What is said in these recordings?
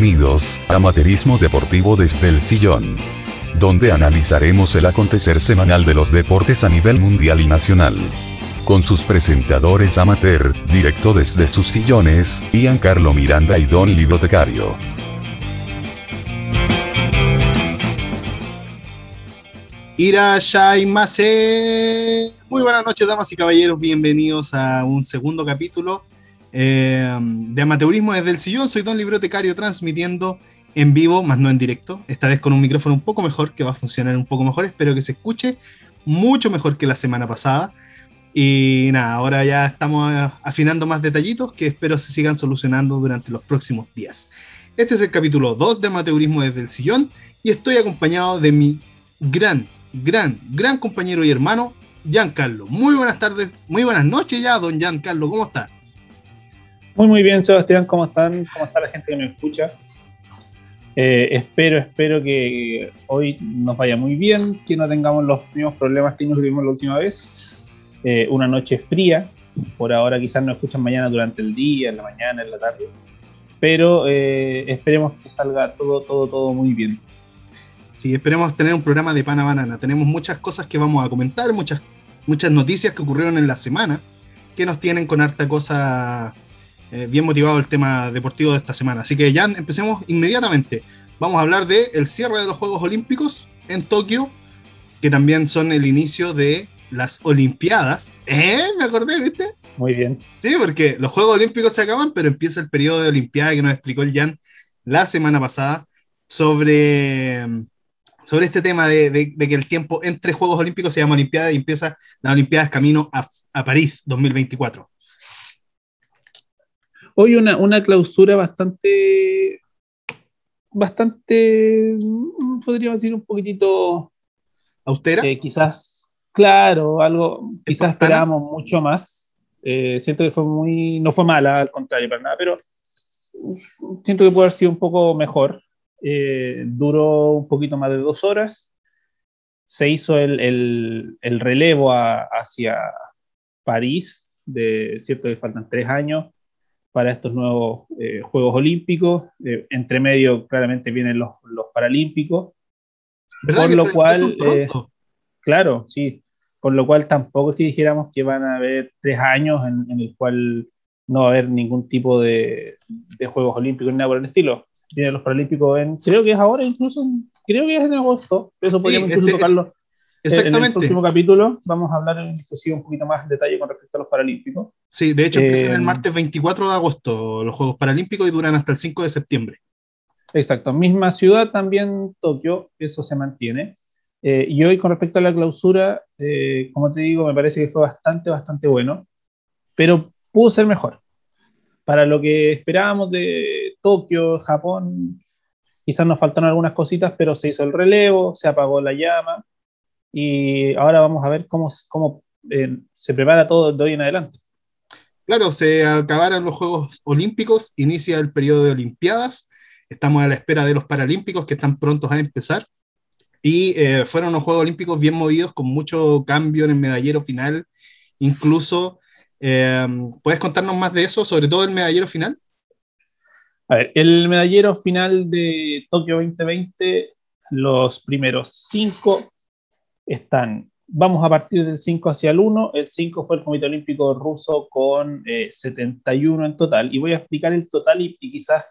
Bienvenidos a Materismo Deportivo desde el Sillón, donde analizaremos el acontecer semanal de los deportes a nivel mundial y nacional. Con sus presentadores amateur, directo desde sus sillones, Carlo Miranda y Don Bibliotecario. Irashaimase. Muy buenas noches, damas y caballeros. Bienvenidos a un segundo capítulo eh, de amateurismo desde el sillón. Soy Don Bibliotecario transmitiendo en vivo, más no en directo. Esta vez con un micrófono un poco mejor, que va a funcionar un poco mejor. Espero que se escuche mucho mejor que la semana pasada. Y nada, ahora ya estamos afinando más detallitos que espero se sigan solucionando durante los próximos días. Este es el capítulo 2 de Amateurismo desde el Sillón y estoy acompañado de mi gran, gran, gran compañero y hermano, Giancarlo. Muy buenas tardes, muy buenas noches ya, don Giancarlo, ¿cómo está? Muy, muy bien, Sebastián, ¿cómo están? ¿Cómo está la gente que me escucha? Eh, espero, espero que hoy nos vaya muy bien, que no tengamos los mismos problemas que tuvimos la última vez. Eh, una noche fría, por ahora quizás nos escuchan mañana durante el día, en la mañana, en la tarde, pero eh, esperemos que salga todo, todo, todo muy bien. Sí, esperemos tener un programa de pana banana. Tenemos muchas cosas que vamos a comentar, muchas, muchas noticias que ocurrieron en la semana, que nos tienen con harta cosa eh, bien motivado el tema deportivo de esta semana. Así que ya empecemos inmediatamente. Vamos a hablar del el cierre de los Juegos Olímpicos en Tokio, que también son el inicio de las Olimpiadas. ¿Eh? Me acordé, ¿viste? Muy bien. Sí, porque los Juegos Olímpicos se acaban, pero empieza el periodo de Olimpiada que nos explicó el Jan la semana pasada sobre, sobre este tema de, que el tiempo entre Juegos Olímpicos se llama Olimpiada y empieza las Olimpiadas camino a, a París 2024 hoy una, una clausura bastante, bastante, mm, podríamos decir un poquitito austera. Eh, quizás, claro, algo, quizás esperábamos mucho más. Eh, siento que fue muy, no fue mala, al contrario, para nada, pero siento que puede haber sido un poco mejor. Eh, duró un poquito más de dos horas. Se hizo el, el, el relevo hacia París, de cierto que faltan tres años para estos nuevos eh, Juegos Olímpicos. Eh, entre medio, claramente, vienen los, los Paralímpicos. Por lo cual, eh, claro, sí. Por lo cual tampoco es que dijéramos que van a haber tres años en, el cual no va a haber ningún tipo de, de, Juegos Olímpicos ni nada por el estilo. Vienen los Paralímpicos en, creo que es ahora incluso, creo que es en agosto. Eso podríamos incluso este, tocarlo Exactamente. En el próximo capítulo vamos a hablar en un poquito más en detalle con respecto a los Paralímpicos. Sí, de hecho empiezan el eh, martes 24 de agosto los Juegos Paralímpicos y duran hasta el 5 de septiembre. Exacto, misma ciudad también Tokio, eso se mantiene. Eh, y hoy con respecto a la clausura, eh, como te digo, me parece que fue bastante, bastante bueno, pero pudo ser mejor. Para lo que esperábamos de Tokio, Japón, quizás nos faltaron algunas cositas, pero se hizo el relevo, se apagó la llama y ahora vamos a ver cómo, cómo eh, se prepara todo de hoy en adelante. Claro, se acabaron los Juegos Olímpicos, inicia el periodo de Olimpiadas, estamos a la espera de los Paralímpicos que están prontos a empezar y eh, fueron los Juegos Olímpicos bien movidos con mucho cambio en el medallero final, incluso, eh, ¿puedes contarnos más de eso, sobre todo el medallero final? A ver, el medallero final de Tokio 2020, los primeros cinco están, vamos a partir del 5 hacia el 1, el 5 fue el Comité Olímpico Ruso con 71 eh, en total, y voy a explicar el total y, quizás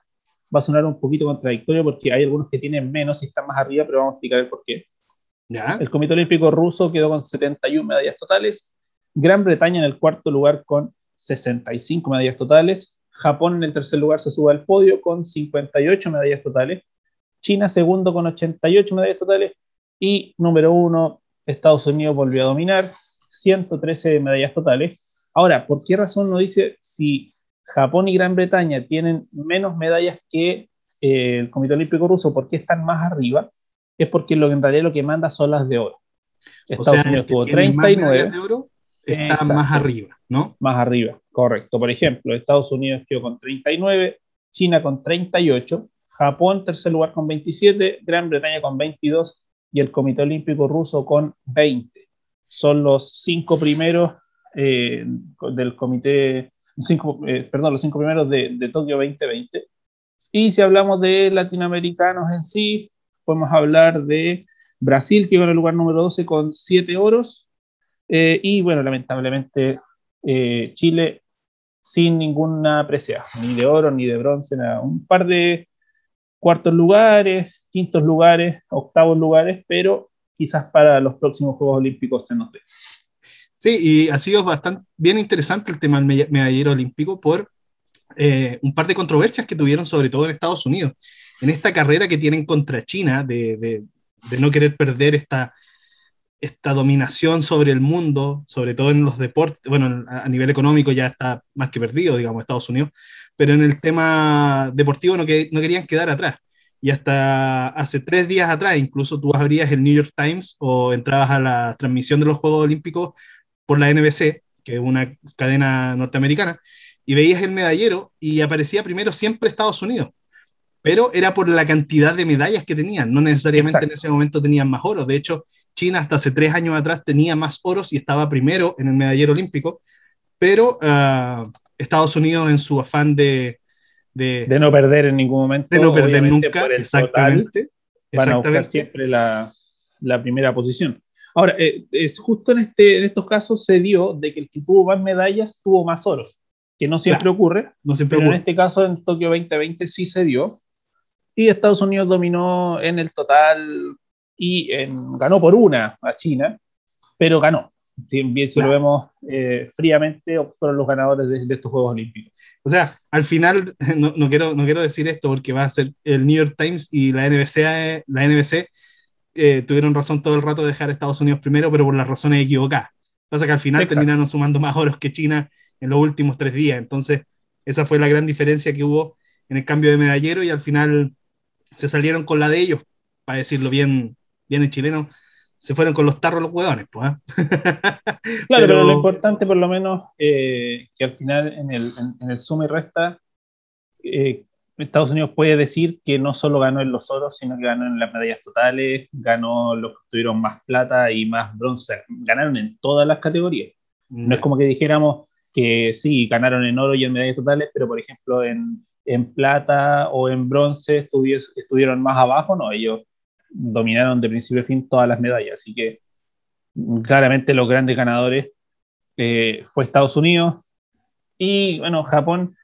va a sonar un poquito contradictorio porque hay algunos que tienen menos y están más arriba, pero vamos a explicar el por qué. ¿Ya? El Comité Olímpico Ruso quedó con 71 medallas totales, Gran Bretaña en el cuarto lugar con 65 medallas totales, Japón en el tercer lugar se sube al podio con 58 medallas totales, China segundo con 88 medallas totales. Y número uno Estados Unidos volvió a dominar, 113 medallas totales. Ahora, ¿por qué razón no dice si Japón y Gran Bretaña tienen menos medallas que eh, el Comité Olímpico Ruso, por qué están más arriba? Es porque lo, en realidad lo que manda son las de oro. Estados Unidos tuvo 39. de oro está más arriba, ¿no? Más arriba, correcto. Por ejemplo, Estados Unidos quedó con 39, China con 38, Japón tercer lugar con 27, Gran Bretaña con 22 y el Comité Olímpico Ruso con 20. Son los cinco primeros eh, del comité, cinco, eh, perdón, los cinco primeros de, de, Tokio 2020. Y si hablamos de latinoamericanos en sí, podemos hablar de Brasil, que va en el lugar número 12 con 7 oros. Eh, y bueno, lamentablemente eh, Chile sin ninguna presea, ni de oro, ni de bronce, nada. Un par de cuartos lugares, quintos lugares, octavos lugares, pero quizás para los próximos Juegos Olímpicos se nos dé. Sí, y ha sido bastante bien interesante el tema del medallero olímpico por eh, un par de controversias que tuvieron, sobre todo en Estados Unidos, en esta carrera que tienen contra China de, de, de no querer perder esta, esta dominación sobre el mundo, sobre todo en los deportes, bueno, a nivel económico ya está más que perdido, digamos, Estados Unidos, pero en el tema deportivo no, que, no querían quedar atrás. Y hasta hace tres días atrás, incluso tú abrías el New York Times o entrabas a la transmisión de los Juegos Olímpicos por la NBC, que es una cadena norteamericana, y veías el medallero y aparecía primero siempre Estados Unidos. Pero era por la cantidad de medallas que tenían, no necesariamente en ese momento tenían más oro. De hecho, China hasta hace tres años atrás tenía más oros y estaba primero en el medallero olímpico, pero uh, Estados Unidos en su afán de, de, de, no perder en ningún momento, de no perder nunca, exactamente, van a buscar siempre la, la primera posición. Ahora, eh, es justo en, este, en estos casos se dio de que el que tuvo más medallas tuvo más oros, que no siempre claro, ocurre, no siempre pero ocurre. en este caso en Tokio 2020 sí se dio, y Estados Unidos dominó en el total y en, ganó por una a China, pero ganó. Si bien si claro. lo vemos eh, fríamente, fueron los ganadores de, de, estos Juegos Olímpicos. O sea, al final, no, no, quiero, no quiero decir esto porque va a ser el New York Times y la NBC, la NBC eh, tuvieron razón todo el rato de dejar a Estados Unidos primero, pero por las razones equivocadas. Pasa que al final Exacto. terminaron sumando más oros que China en los últimos tres días. Entonces, esa fue la gran diferencia que hubo en el cambio de medallero y al final se salieron con la de ellos, para decirlo bien, bien en chileno, se fueron con los tarros los hueones, pues. ¿eh? claro, pero... pero... lo importante por lo menos eh, que al final en el, en, en el suma y resta, eh, Estados Unidos puede decir que no solo ganó en los oros, sino que ganó en las medallas totales, ganó los que tuvieron más plata y más bronce, ganaron en todas las categorías. No es como que dijéramos que sí, ganaron en oro y en medallas totales, pero por ejemplo en, en plata o en bronce estuvieron más abajo, no, ellos dominaron de principio a fin todas las medallas, así que claramente los grandes ganadores eh, fue Estados Unidos y bueno, Japón,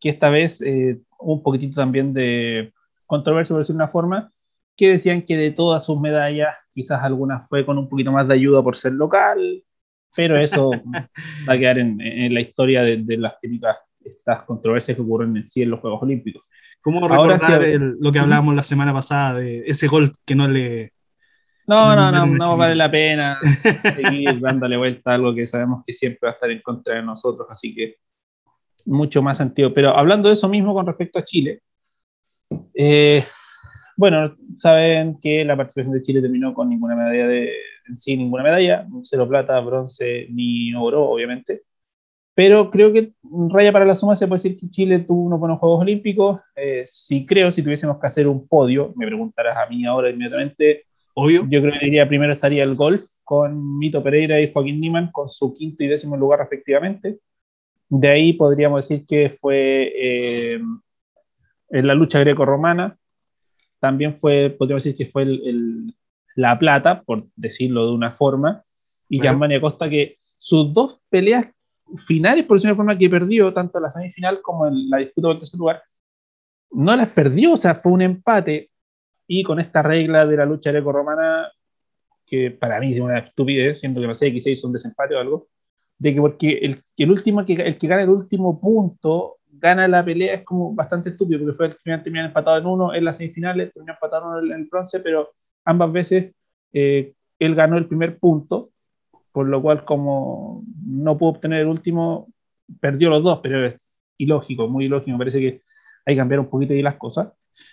que esta vez eh, un poquitito también de controversia, por decir una forma, que decían que de todas sus medallas, quizás algunas fue con un poquito más de ayuda por ser local, pero eso va a quedar en, en la historia de, de, las típicas estas controversias que ocurren en sí en los Juegos Olímpicos. ¿Cómo recordar el, lo que hablábamos la semana pasada de ese gol que no le... No, no, no, no, no vale la pena seguir dándole vuelta a algo que sabemos que siempre va a estar en contra de nosotros, así que mucho más sentido. Pero hablando de eso mismo con respecto a Chile, eh, bueno, saben que la participación de Chile terminó con ninguna medalla de, en sí, ninguna medalla, cero plata, bronce ni oro, obviamente pero creo que raya para la suma se puede decir que Chile tuvo unos buenos Juegos Olímpicos. Eh, sí creo, si tuviésemos que hacer un podio, me preguntarás a mí ahora inmediatamente, obvio. Yo creo que diría primero estaría el golf con Mito Pereira y Joaquín Niman con su quinto y décimo lugar respectivamente. De ahí podríamos decir que fue eh, en la lucha greco-romana. También fue, podríamos decir que fue el, el, la plata, por decirlo de una forma. Y. Germania Costa que sus dos peleas finales, por decirlo de forma, que perdió tanto la semifinal como en la disputa del tercer lugar, no las perdió, o sea, fue un empate. Y con esta regla de la lucha greco-romana, que para mí es una estupidez, siento que no sé, quizás hizo un desempate o algo, de que porque el, el último, que, el que gana el último punto gana la pelea es como bastante estúpido, porque fue el que terminó empatado en uno en las semifinales, terminó empatado en el bronce, pero ambas veces eh, él ganó el primer punto por lo cual como no pudo obtener el último, perdió los dos, pero es ilógico, muy ilógico, me parece que hay que cambiar un poquito ahí las cosas.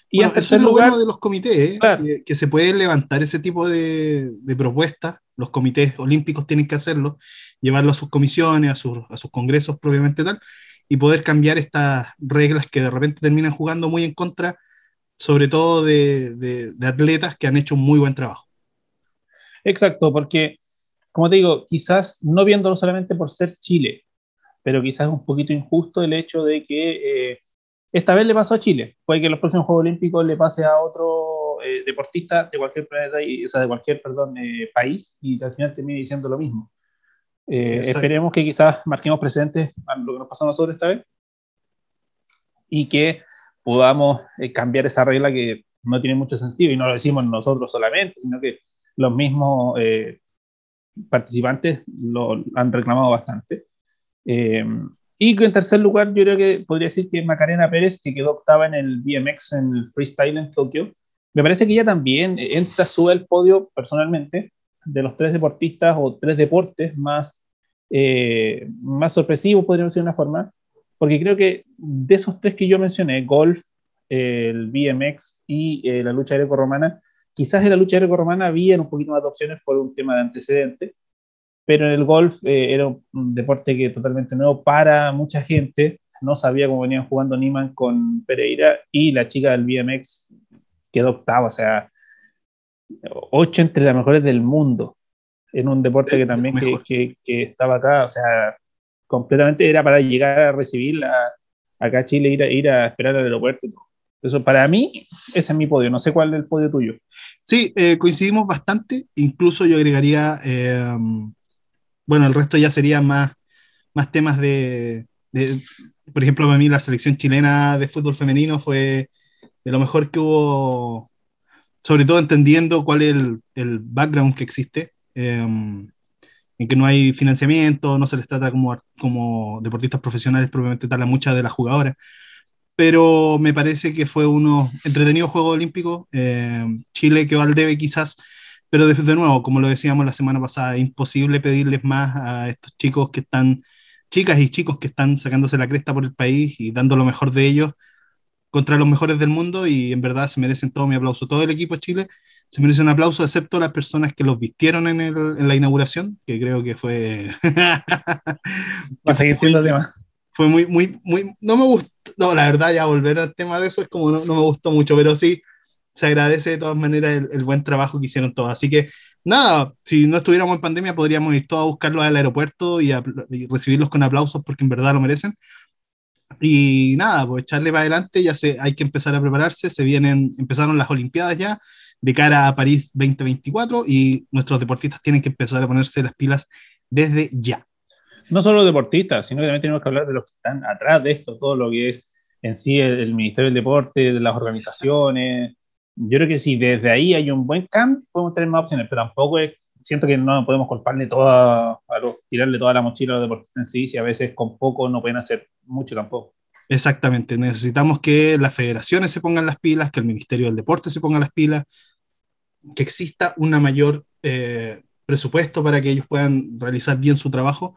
Y bueno, eso es lo lugar, bueno de los comités, ¿eh? claro. que, que, se puede levantar ese tipo de, de, propuestas, los comités olímpicos tienen que hacerlo, llevarlo a sus comisiones, a sus, a sus congresos propiamente tal, y poder cambiar estas reglas que de repente terminan jugando muy en contra, sobre todo de, de, de atletas que han hecho un muy buen trabajo. Exacto, porque como te digo, quizás no viéndolo solamente por ser Chile, pero quizás es un poquito injusto el hecho de que eh, Esta vez le pasó a Chile. Puede que en los próximos Juegos Olímpicos le pase a otro eh, deportista de cualquier planeta, o sea, de cualquier, perdón, eh, país, y al final termine diciendo lo mismo. Eh, esperemos que quizás marquemos presentes a lo que nos pasó a nosotros esta vez y que podamos cambiar esa regla que no tiene mucho sentido y no lo decimos nosotros solamente, sino que los mismos participantes lo han reclamado bastante. Y en tercer lugar, yo creo que podría decir que Macarena Pérez, que quedó octava en el BMX en el freestyle en Tokio. Me parece que ella también entra, sube al podio personalmente de los tres deportistas o tres deportes más, eh, más sorpresivos, podríamos decir de una forma, porque creo que de esos tres que yo mencioné, golf, el BMX y eh, la lucha greco-romana, quizás en la lucha greco-romana había un poquito más de opciones por un tema de antecedentes, pero en el golf eh, era un deporte que totalmente nuevo para mucha gente. No sabía cómo venían jugando Niman con Pereira y la chica del BMX quedó octava, o sea, ocho entre las mejores del mundo en un deporte que también que, que, estaba acá, o sea, completamente era para llegar a recibir acá a Chile, ir a, ir a esperar al aeropuerto Eso para mí, ese es mi podio. No sé cuál es el podio tuyo. Sí, eh, coincidimos bastante. Incluso yo agregaría eh, bueno, el resto ya sería más, más temas de, por ejemplo, para mí la selección chilena de fútbol femenino fue de lo mejor que hubo, sobre todo entendiendo cuál es el, background que existe, em, en que no hay financiamiento, no se les trata como, como deportistas profesionales propiamente tal a muchas de las jugadoras, pero me parece que fue uno entretenido juego olímpico. Em, Chile quedó al debe quizás pero de, nuevo, como lo decíamos la semana pasada, imposible pedirles más a estos chicos que están, chicas y chicos que están sacándose la cresta por el país y dando lo mejor de ellos contra los mejores del mundo y en verdad se merecen todo mi aplauso. Todo el equipo de Chile se merece un aplauso, excepto las personas que los vistieron en, el, en la inauguración, que creo que fue... Va a seguir siendo el tema. Fue muy, muy, muy... No me gustó, no, la verdad ya volver al tema de eso es como no, no me gustó mucho, pero sí, se agradece de todas maneras el, buen trabajo que hicieron todos. Así que nada, si no estuviéramos en pandemia podríamos ir todos a buscarlos al aeropuerto y, recibirlos con aplausos porque en verdad lo merecen. Y nada, pues echarle para adelante, ya se, hay que empezar a prepararse, se vienen, empezaron las Olimpiadas ya de cara a París 2024 y nuestros deportistas tienen que empezar a ponerse las pilas desde ya. No solo deportistas, sino que también tenemos que hablar de los que están atrás de esto, todo lo que es en sí el Ministerio del Deporte, de las organizaciones, yo creo que si desde ahí hay un buen cambio, podemos tener más opciones, pero tampoco es, siento que no podemos culparle toda, a los, tirarle toda la mochila a los deportistas en sí, si a veces con poco no pueden hacer mucho tampoco. Exactamente, necesitamos que las federaciones se pongan las pilas, que el Ministerio del Deporte se ponga las pilas, que exista un mayor eh, presupuesto para que ellos puedan realizar bien su trabajo.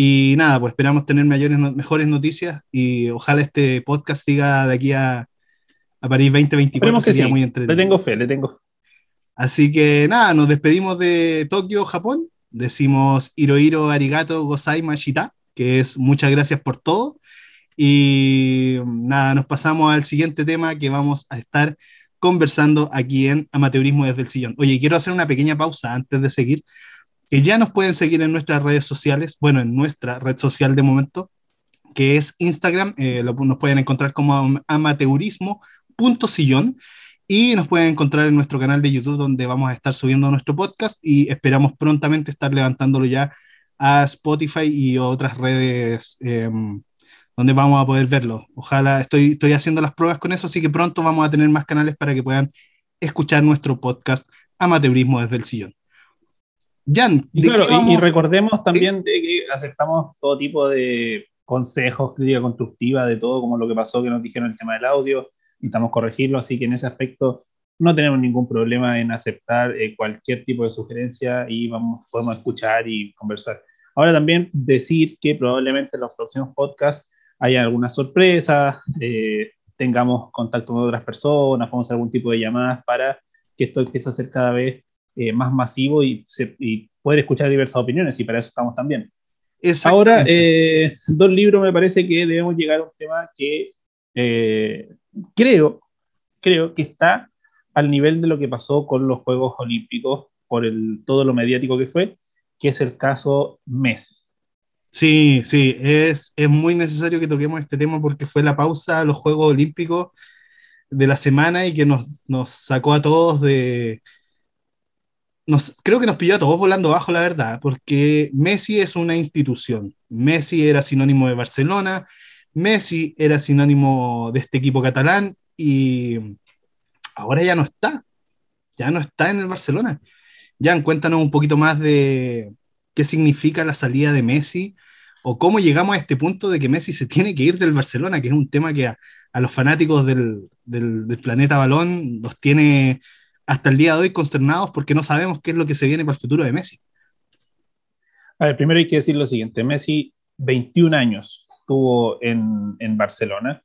Y nada, pues esperamos tener mayores, mejores noticias y ojalá este podcast siga de aquí a, a París 2024 sería muy entretenido. Le tengo fe, le tengo Así que nada, nos despedimos de Tokio, Japón. Decimos Hirohiro Arigato Gozai Mashita, que es muchas gracias por todo. Y nada, nos pasamos al siguiente tema que vamos a estar conversando aquí en Amateurismo desde el Sillón. Oye, quiero hacer una pequeña pausa antes de seguir, que ya nos pueden seguir en nuestras redes sociales, bueno, en nuestra red social de momento, que es Instagram, eh, lo, nos pueden encontrar como amateurismo punto sillón y nos pueden encontrar en nuestro canal de YouTube donde vamos a estar subiendo nuestro podcast y esperamos prontamente estar levantándolo ya a Spotify y otras redes em, donde vamos a poder verlo. Ojalá, estoy, estoy haciendo las pruebas con eso, así que pronto vamos a tener más canales para que puedan escuchar nuestro podcast Amateurismo desde el sillón. Jan, y, y, recordemos también de que aceptamos todo tipo de consejos, crítica constructiva, de todo, como lo que pasó que nos dijeron el tema del audio, intentamos corregirlo, así que en ese aspecto no tenemos ningún problema en aceptar eh, cualquier tipo de sugerencia y vamos, podemos escuchar y conversar. Ahora también decir que probablemente en los próximos podcasts haya algunas sorpresas, eh, tengamos contacto con otras personas, podemos hacer algún tipo de llamadas para que esto empiece a ser cada vez eh, más masivo y, y, poder escuchar diversas opiniones y para eso estamos también. Ahora, dos libros me parece que debemos llegar a un tema que creo, creo que está al nivel de lo que pasó con los Juegos Olímpicos por el, todo lo mediático que fue, que es el caso Messi. Sí, sí, es, es muy necesario que toquemos este tema porque fue la pausa a los Juegos Olímpicos de la semana y que nos, nos sacó a todos de... Nos, creo que nos pilló a todos volando bajo, la verdad, porque Messi es una institución. Messi era sinónimo de Barcelona, Messi era sinónimo de este equipo catalán y ahora ya no está, ya no está en el Barcelona. Jan, cuéntanos un poquito más de qué significa la salida de Messi o cómo llegamos a este punto de que Messi se tiene que ir del Barcelona, que es un tema que a, los fanáticos del, planeta balón los tiene hasta el día de hoy consternados porque no sabemos qué es lo que se viene para el futuro de Messi. A ver, primero hay que decir lo siguiente, Messi 21 años tuvo en, en Barcelona,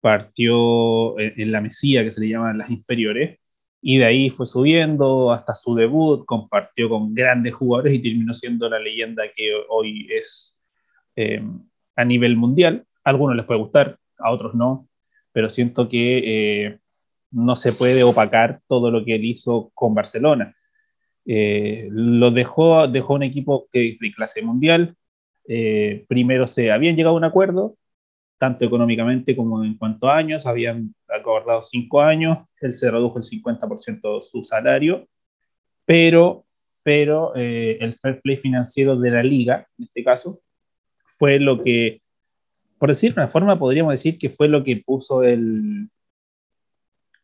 partió en, la Mesía, que se le llaman las inferiores, y de ahí fue subiendo hasta su debut, compartió con grandes jugadores y terminó siendo la leyenda que hoy es eh, a nivel mundial. A algunos les puede gustar, a otros no, pero siento que eh, no se puede opacar todo lo que él hizo con Barcelona. Eh, lo dejó, dejó un equipo que es de clase mundial. primero se habían llegado a un acuerdo, tanto económicamente como en cuanto a años, habían acordado cinco años, él se redujo el 50% de su salario, pero, pero eh, el fair play financiero de la liga, en este caso, fue lo que, por decir de una forma, podríamos decir que fue lo que puso el,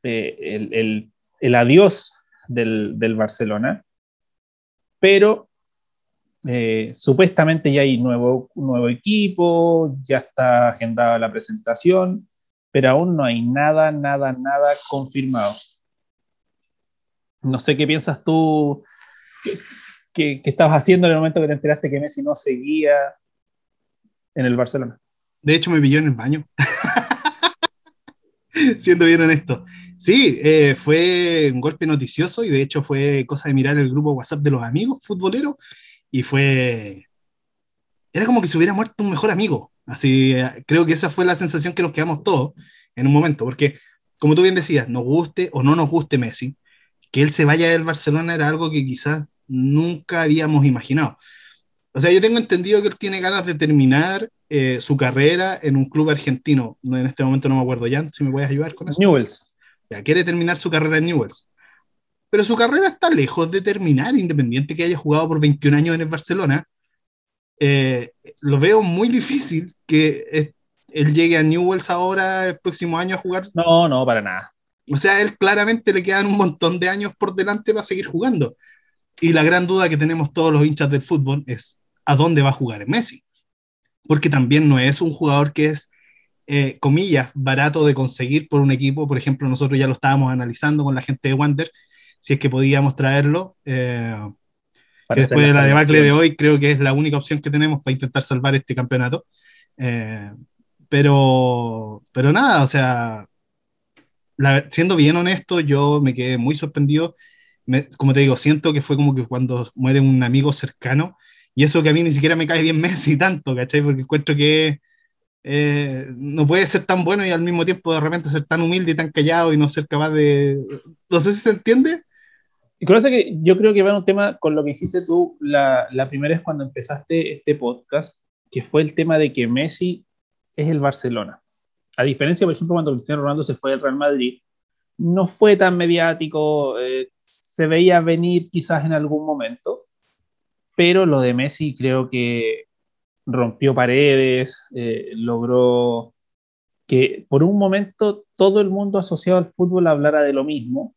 eh, el, el, el, adiós del, del Barcelona, pero eh, supuestamente ya hay nuevo, nuevo equipo, ya está agendada la presentación, pero aún no hay nada, nada, nada confirmado. No sé qué piensas tú, qué, estabas haciendo en el momento que te enteraste que Messi no seguía en el Barcelona. De hecho, me pilló en el baño. Siendo bien honesto. Sí, eh, fue un golpe noticioso y de hecho fue cosa de mirar el grupo WhatsApp de los amigos futboleros y fue... Era como que se hubiera muerto un mejor amigo. Así, creo que esa fue la sensación que nos quedamos todos en un momento, porque como tú bien decías, nos guste o no nos guste Messi, que él se vaya del Barcelona era algo que quizás nunca habíamos imaginado. O sea, yo tengo entendido que él tiene ganas de terminar eh, su carrera en un club argentino. En este momento no me acuerdo ya, si me puedes ayudar con eso. Newells. Ya, quiere terminar su carrera en Newells pero su carrera está lejos de terminar, independiente que haya jugado por 21 años en el Barcelona. Eh, lo veo muy difícil que él llegue a Newells ahora el próximo año a jugar. No, no, para nada. O sea, él claramente le quedan un montón de años por delante para seguir jugando. Y la gran duda que tenemos todos los hinchas del fútbol es a dónde va a jugar Messi. Porque también no es un jugador que es, eh, comillas, barato de conseguir por un equipo. Por ejemplo, nosotros ya lo estábamos analizando con la gente de Wander si es que podíamos traerlo. Eh, después de la debacle de hoy, creo que es la única opción que tenemos para intentar salvar este campeonato. Eh, pero, pero nada, o sea, siendo bien honesto, yo me quedé muy sorprendido. como te digo, siento que fue como que cuando muere un amigo cercano, y eso que a mí ni siquiera me cae bien Messi tanto, ¿cachai? Porque encuentro que eh, no puede ser tan bueno y al mismo tiempo de repente ser tan humilde y tan callado y no ser capaz de... No sé si se entiende, y con que yo creo que va un tema con lo que dijiste tú la, la primera vez cuando empezaste este podcast, que fue el tema de que Messi es el Barcelona. A diferencia, por ejemplo, cuando Cristiano Ronaldo se fue del Real Madrid, no fue tan mediático, eh, se veía venir quizás en algún momento, pero lo de Messi creo que rompió paredes, eh, logró que por un momento todo el mundo asociado al fútbol hablara de lo mismo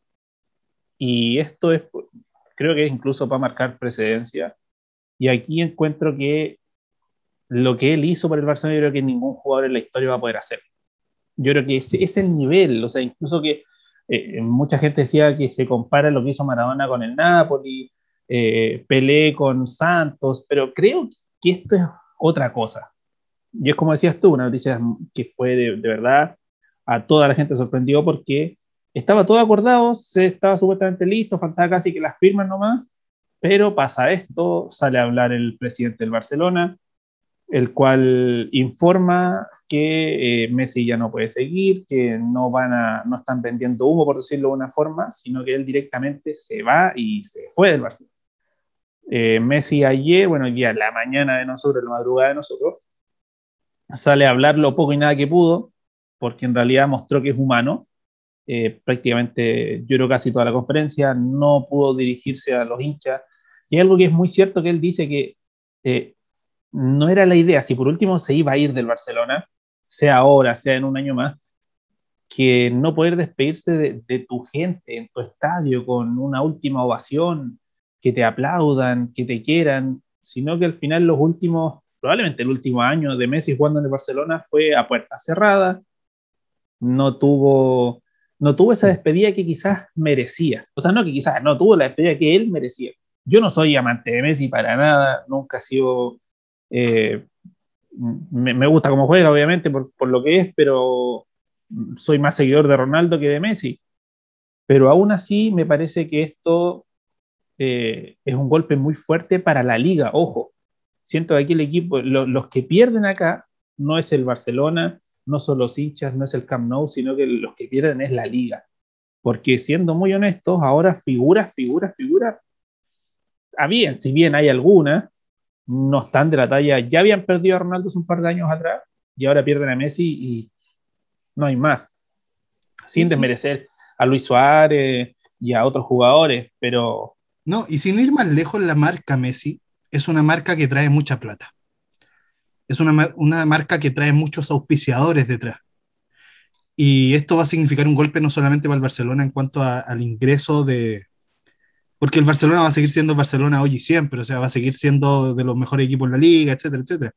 y esto es, creo que es incluso para marcar precedencia. Y aquí encuentro que lo que él hizo por el Barcelona, yo creo que ningún jugador en la historia va a poder hacer. Yo creo que ese es el nivel, o sea, incluso que eh, mucha gente decía que se compara lo que hizo Maradona con el Napoli, eh, Pelé con Santos, pero creo que esto es otra cosa. Y es como decías tú, una noticia que fue de, verdad a toda la gente sorprendió porque estaba todo acordado, se estaba supuestamente listo, faltaba casi que las firmas nomás, pero pasa esto, sale a hablar el presidente del Barcelona, el cual informa que eh, Messi ya no puede seguir, que no van a, no están vendiendo humo, por decirlo de una forma, sino que él directamente se va y se fue del Barcelona. Eh, Messi ayer, bueno, ya la mañana de nosotros, la madrugada de nosotros, sale a hablar lo poco y nada que pudo, porque en realidad mostró que es humano. Eh, prácticamente lloró casi toda la conferencia, no pudo dirigirse a los hinchas. Y hay algo que es muy cierto que él dice que eh, no era la idea, si por último se iba a ir del Barcelona, sea ahora, sea en un año más, que no poder despedirse de, de tu gente en tu estadio con una última ovación, que te aplaudan, que te quieran, sino que al final los últimos, probablemente el último año de Messi jugando en el Barcelona fue a puerta cerrada, no tuvo, no tuvo esa despedida que quizás merecía, o sea, no que quizás, no tuvo la despedida que él merecía. Yo no soy amante de Messi para nada, nunca he sido... Eh, me, gusta cómo juega, obviamente, por, por lo que es, pero soy más seguidor de Ronaldo que de Messi. Pero aún así me parece que esto eh, es un golpe muy fuerte para la liga. Ojo, siento que aquí el equipo, los que pierden acá no es el Barcelona, no son los hinchas, no es el Camp Nou, sino que los que pierden es la liga. Porque siendo muy honestos, ahora figuras, figuras, figuras, habían, si bien hay algunas, no están de la talla, ya habían perdido a Ronaldo hace un par de años atrás y ahora pierden a Messi y no hay más. Sin desmerecer a Luis Suárez y a otros jugadores, pero no, y sin ir más lejos, la marca Messi es una marca que trae mucha plata. Es una, marca que trae muchos auspiciadores detrás. Y esto va a significar un golpe no solamente para el Barcelona en cuanto al ingreso de... Porque el Barcelona va a seguir siendo Barcelona hoy y siempre, o sea, va a seguir siendo de los mejores equipos en la liga, etcétera, etcétera.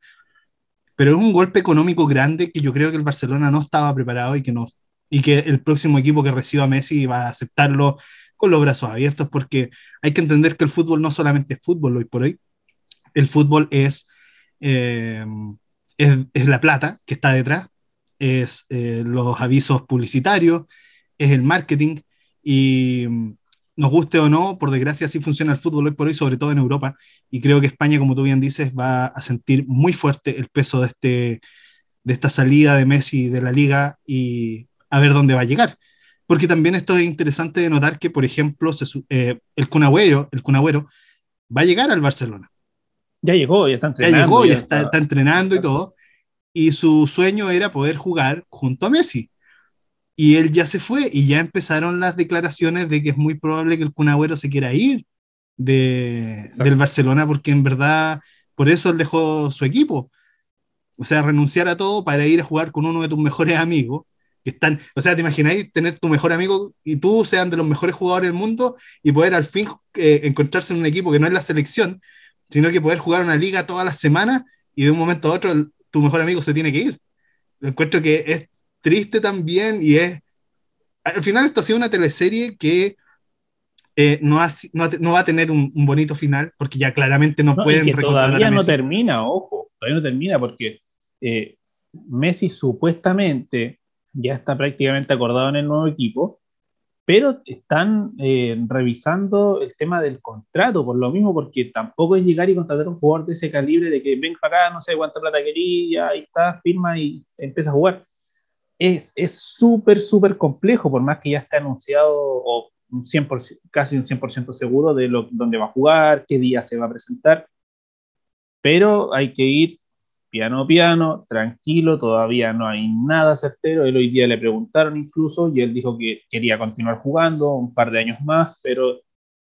Pero es un golpe económico grande que yo creo que el Barcelona no estaba preparado y que, no, y que el próximo equipo que reciba a Messi va a aceptarlo con los brazos abiertos, porque hay que entender que el fútbol no solamente es fútbol hoy por hoy, el fútbol es, eh, es, la plata que está detrás, es eh, los avisos publicitarios, es el marketing y nos guste o no, por desgracia así funciona el fútbol hoy por hoy, sobre todo en Europa, y creo que España, como tú bien dices, va a sentir muy fuerte el peso de, este, de esta salida de Messi de la liga y a ver dónde va a llegar porque también esto es interesante de notar que, por ejemplo, eh, el Cunagüero, el Cunagüero va a llegar al Barcelona. Ya llegó, ya está entrenando. Ya llegó, ya, está, está, entrenando y todo. Y su sueño era poder jugar junto a Messi. Y él ya se fue y ya empezaron las declaraciones de que es muy probable que el Cunagüero se quiera ir de, del Barcelona porque en verdad por eso él dejó su equipo. O sea, renunciar a todo para ir a jugar con uno de tus mejores amigos están, o sea, te imagináis tener tu mejor amigo y tú sean de los mejores jugadores del mundo y poder al fin eh, encontrarse en un equipo que no es la selección, sino que poder jugar una liga todas las semanas y de un momento a otro tu mejor amigo se tiene que ir. Lo encuentro que es triste también y es... Al final esto ha sido una teleserie que eh, no, no, va a tener un, bonito final porque ya claramente no, pueden... Y todavía no termina, ojo, todavía no termina porque eh, Messi supuestamente ya está prácticamente acordado en el nuevo equipo, pero están eh, revisando el tema del contrato, por lo mismo, porque tampoco es llegar y contratar a un jugador de ese calibre, de que ven para acá, no sé cuánta plata quería, ahí está, firma y empieza a jugar. Es súper, súper complejo, por más que ya esté anunciado o un 100%, casi un 100% seguro de lo, dónde va a jugar, qué día se va a presentar, pero hay que ir piano piano, tranquilo, todavía no hay nada certero. Él hoy día le preguntaron incluso y él dijo que quería continuar jugando un par de años más, pero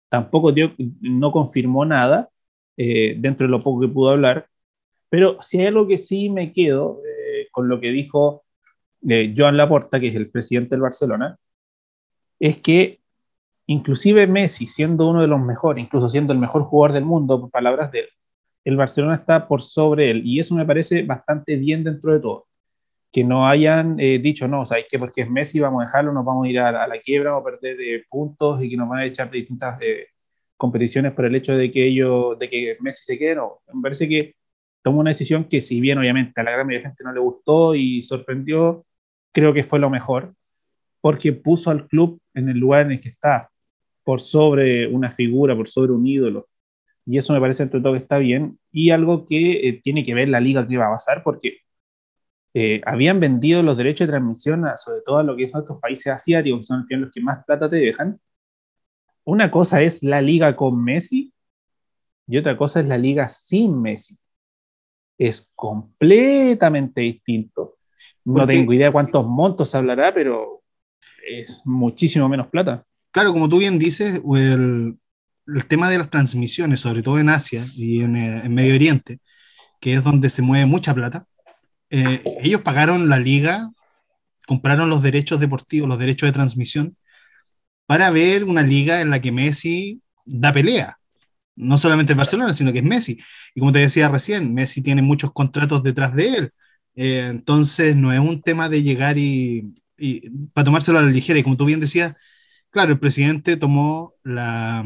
tampoco dio, no confirmó nada eh, dentro de lo poco que pudo hablar. Pero si hay algo que sí me quedo eh, con lo que dijo eh, Joan Laporta, que es el presidente del Barcelona, es que inclusive Messi, siendo uno de los mejores, incluso siendo el mejor jugador del mundo, por palabras de él, el Barcelona está por sobre él. Y eso me parece bastante bien dentro de todo. Que no hayan eh, dicho, no, ¿sabéis que Porque es Messi, vamos a dejarlo, nos vamos a ir a, la quiebra, vamos a perder eh, puntos y que nos van a echar de distintas eh, competiciones por el hecho de que ellos, de que Messi se quede. No, me parece que tomó una decisión que, si bien obviamente a la gran mayoría de gente no le gustó y sorprendió, creo que fue lo mejor, porque puso al club en el lugar en el que está, por sobre una figura, por sobre un ídolo y eso me parece entre todo que está bien, y algo que eh, tiene que ver la liga que va a pasar, porque eh, habían vendido los derechos de transmisión, sobre todo a lo que son estos países asiáticos, que son los que más plata te dejan. Una cosa es la liga con Messi, y otra cosa es la liga sin Messi. Es completamente distinto. No tengo idea cuántos montos hablará, pero es muchísimo menos plata. Claro, como tú bien dices, el, el tema de las transmisiones, sobre todo en Asia y en, eh, Medio Oriente, que es donde se mueve mucha plata, eh, ellos pagaron la liga, compraron los derechos deportivos, los derechos de transmisión, para ver una liga en la que Messi da pelea. No solamente en Barcelona, sino que es Messi. Y como te decía recién, Messi tiene muchos contratos detrás de él. Eh, entonces no es un tema de llegar y, y, para tomárselo a la ligera. Y como tú bien decías, claro, el presidente tomó la,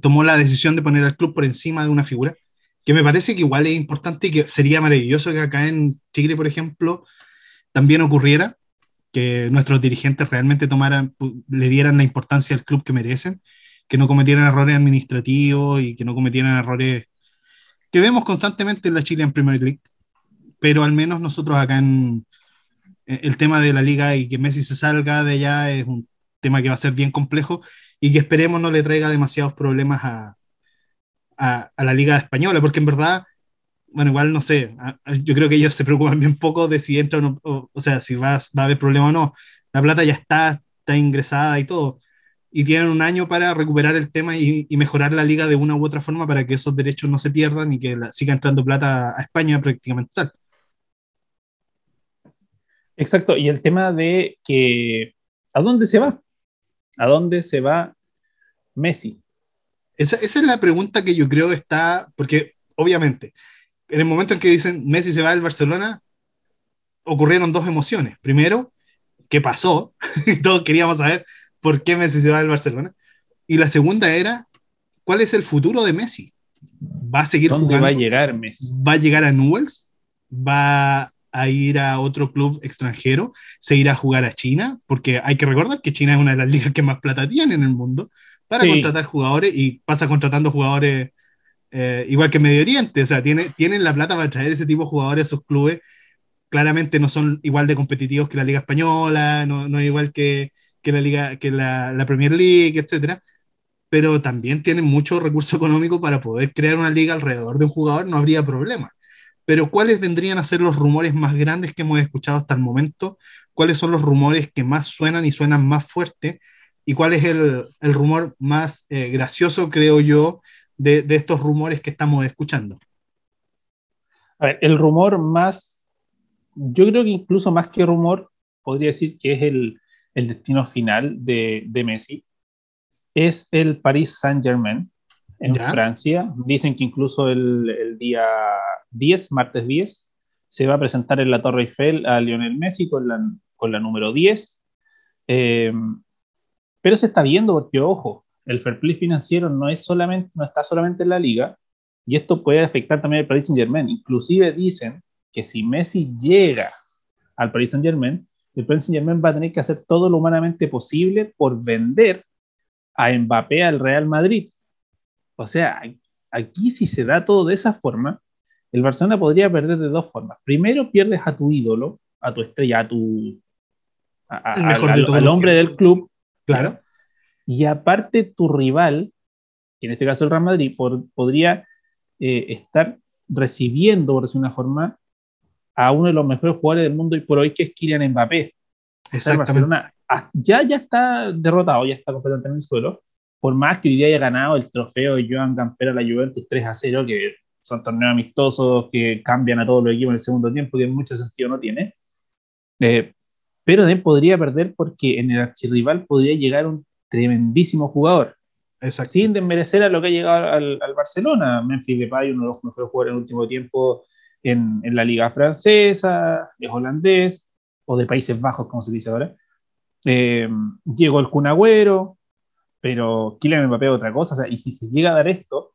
tomó la decisión de poner al club por encima de una figura, que me parece que igual es importante y que sería maravilloso que acá en Chile, por ejemplo, también ocurriera, que nuestros dirigentes realmente tomaran, le dieran la importancia al club que merecen, que no cometieran errores administrativos y que no cometieran errores que vemos constantemente en la Chile en Premier League, pero al menos nosotros acá en el tema de la liga y que Messi se salga de allá es un tema que va a ser bien complejo y que esperemos no le traiga demasiados problemas a, a, la Liga Española, porque en verdad, bueno, igual no sé, yo creo que ellos se preocupan bien poco de si entra o no, o, sea, si va, va, a haber problema o no. La plata ya está, está ingresada y todo. Y tienen un año para recuperar el tema y, mejorar la liga de una u otra forma para que esos derechos no se pierdan y que siga entrando plata a España prácticamente tal. Exacto, y el tema de que, ¿a dónde se va? ¿A dónde se va Messi? Esa, esa, es la pregunta que yo creo está, porque obviamente, en el momento en que dicen Messi se va del Barcelona, ocurrieron dos emociones. Primero, ¿qué pasó? Todos queríamos saber por qué Messi se va del Barcelona. Y la segunda era, ¿cuál es el futuro de Messi? ¿Va a seguir ¿Dónde jugando? va a llegar Messi? ¿Va a llegar a Newells? ¿Va a ir a otro club extranjero, se irá a jugar a China, porque hay que recordar que China es una de las ligas que más plata tiene en el mundo para sí. contratar jugadores y pasa contratando jugadores eh, igual que Medio Oriente, o sea, tiene, tienen la plata para traer ese tipo de jugadores a sus clubes, claramente no son igual de competitivos que la Liga Española, no, no es igual que, que, la, Liga, que la, la Premier League, etcétera. Pero también tienen mucho recurso económico para poder crear una liga alrededor de un jugador, no habría problema pero ¿cuáles vendrían a ser los rumores más grandes que hemos escuchado hasta el momento? ¿Cuáles son los rumores que más suenan y suenan más fuerte? ¿Y cuál es el, el rumor más eh, gracioso, creo yo, de, de, estos rumores que estamos escuchando? A ver, el rumor más, yo creo que incluso más que rumor, podría decir que es el, el destino final de, de Messi, es el Paris Saint-Germain en ¿Ya? Francia. Dicen que incluso el, el día 10, martes 10, se va a presentar en la Torre Eiffel a Lionel Messi con la, con la número 10. Eh, pero se está viendo porque, ojo, el fair play financiero no, es solamente, no está solamente en la liga y esto puede afectar también al Paris Saint Germain. Inclusive dicen que si Messi llega al Paris Saint Germain, el Paris Saint Germain va a tener que hacer todo lo humanamente posible por vender a Mbappé al Real Madrid. O sea, aquí si se da todo de esa forma, el Barcelona podría perder de dos formas. Primero, pierdes a tu ídolo, a tu estrella, a tu. A, a, al, al, hombre del club. Claro. Y aparte, tu rival, que en este caso el Real Madrid, por, podría eh, estar recibiendo, por decir una forma, a uno de los mejores jugadores del mundo y por hoy, que es Kylian Mbappé. Exactamente. Barcelona ya, ya está derrotado, ya está completamente en el suelo. Por más que hoy haya ganado el trofeo de Joan Gamper a la Juventus 3 a 0, que son torneos amistosos que cambian a todos los equipos en el segundo tiempo, que en mucho sentido no tiene. Eh, pero también podría perder porque en el archirrival podría llegar un tremendísimo jugador. Exacto. Sin desmerecer a lo que ha llegado al, al, Barcelona. Memphis Depay, uno de los mejores jugadores en el último tiempo en, en, la liga francesa, es holandés, o de Países Bajos, como se dice ahora. Eh, llegó el Cunagüero, pero Kylian Mbappé otra cosa. O sea, y si se llega a dar esto,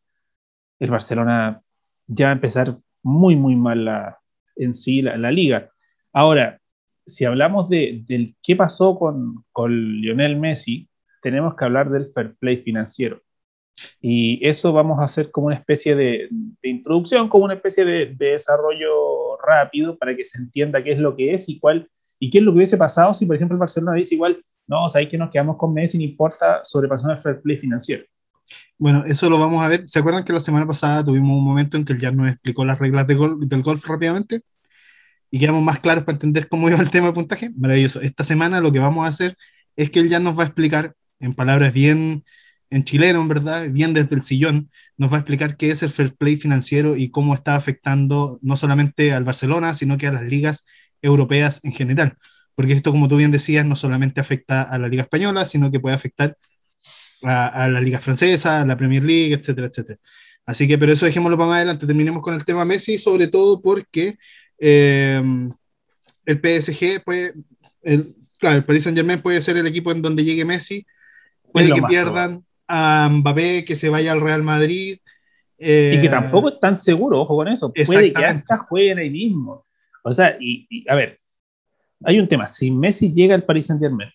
el Barcelona ya va a empezar muy, muy mal la, en sí la, la liga. Ahora, si hablamos de, del qué pasó con, con, Lionel Messi, tenemos que hablar del fair play financiero. Y eso vamos a hacer como una especie de, introducción, como una especie de, de, desarrollo rápido para que se entienda qué es lo que es y cuál y qué es lo que hubiese pasado si, por ejemplo, el Barcelona dice igual, no, o que nos quedamos con Messi, no importa sobrepasar el fair play financiero. Bueno, eso lo vamos a ver. ¿Se acuerdan que la semana pasada tuvimos un momento en que el Jan nos explicó las reglas de del golf rápidamente? Y quedamos más claros para entender cómo iba el tema de puntaje. Maravilloso. Esta semana lo que vamos a hacer es que él ya nos va a explicar, en palabras bien en chileno, en verdad, bien desde el sillón, nos va a explicar qué es el fair play financiero y cómo está afectando no solamente al Barcelona, sino que a las ligas europeas en general. Porque esto, como tú bien decías, no solamente afecta a la liga española, sino que puede afectar a, la liga francesa, a la Premier League, etcétera, etcétera. Así que, pero eso dejémoslo para más adelante. Terminemos con el tema Messi, sobre todo porque eh, el PSG puede, el, claro, el Paris Saint Germain puede ser el equipo en donde llegue Messi, puede que pierdan a Mbappé, que se vaya al Real Madrid. y que eh, tampoco es tan seguro, ojo con eso. Puede que hasta jueguen ahí mismo. O sea, y, a ver, hay un tema. Si Messi llega al Paris Saint Germain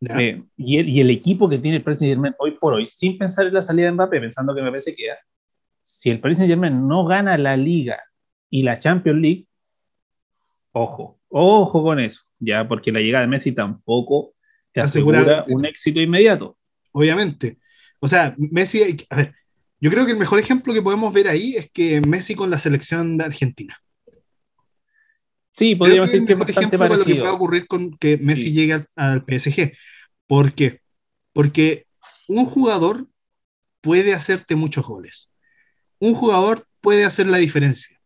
eh, y, el, equipo que tiene el Paris Saint Germain hoy por hoy, sin pensar en la salida de Mbappé, pensando que Mbappé se queda, si el Paris Saint Germain no gana la Liga y la Champions League, ojo, ojo con eso, ya, porque la llegada de Messi tampoco te asegura un éxito inmediato. Obviamente. O sea, Messi, a ver, yo creo que el mejor ejemplo que podemos ver ahí es que Messi con la selección de Argentina. Sí, podríamos decir que es ejemplo para lo que puede ocurrir con que Messi llegue al, PSG. ¿Por qué? Porque un jugador puede hacerte muchos goles. Un jugador puede hacer la diferencia.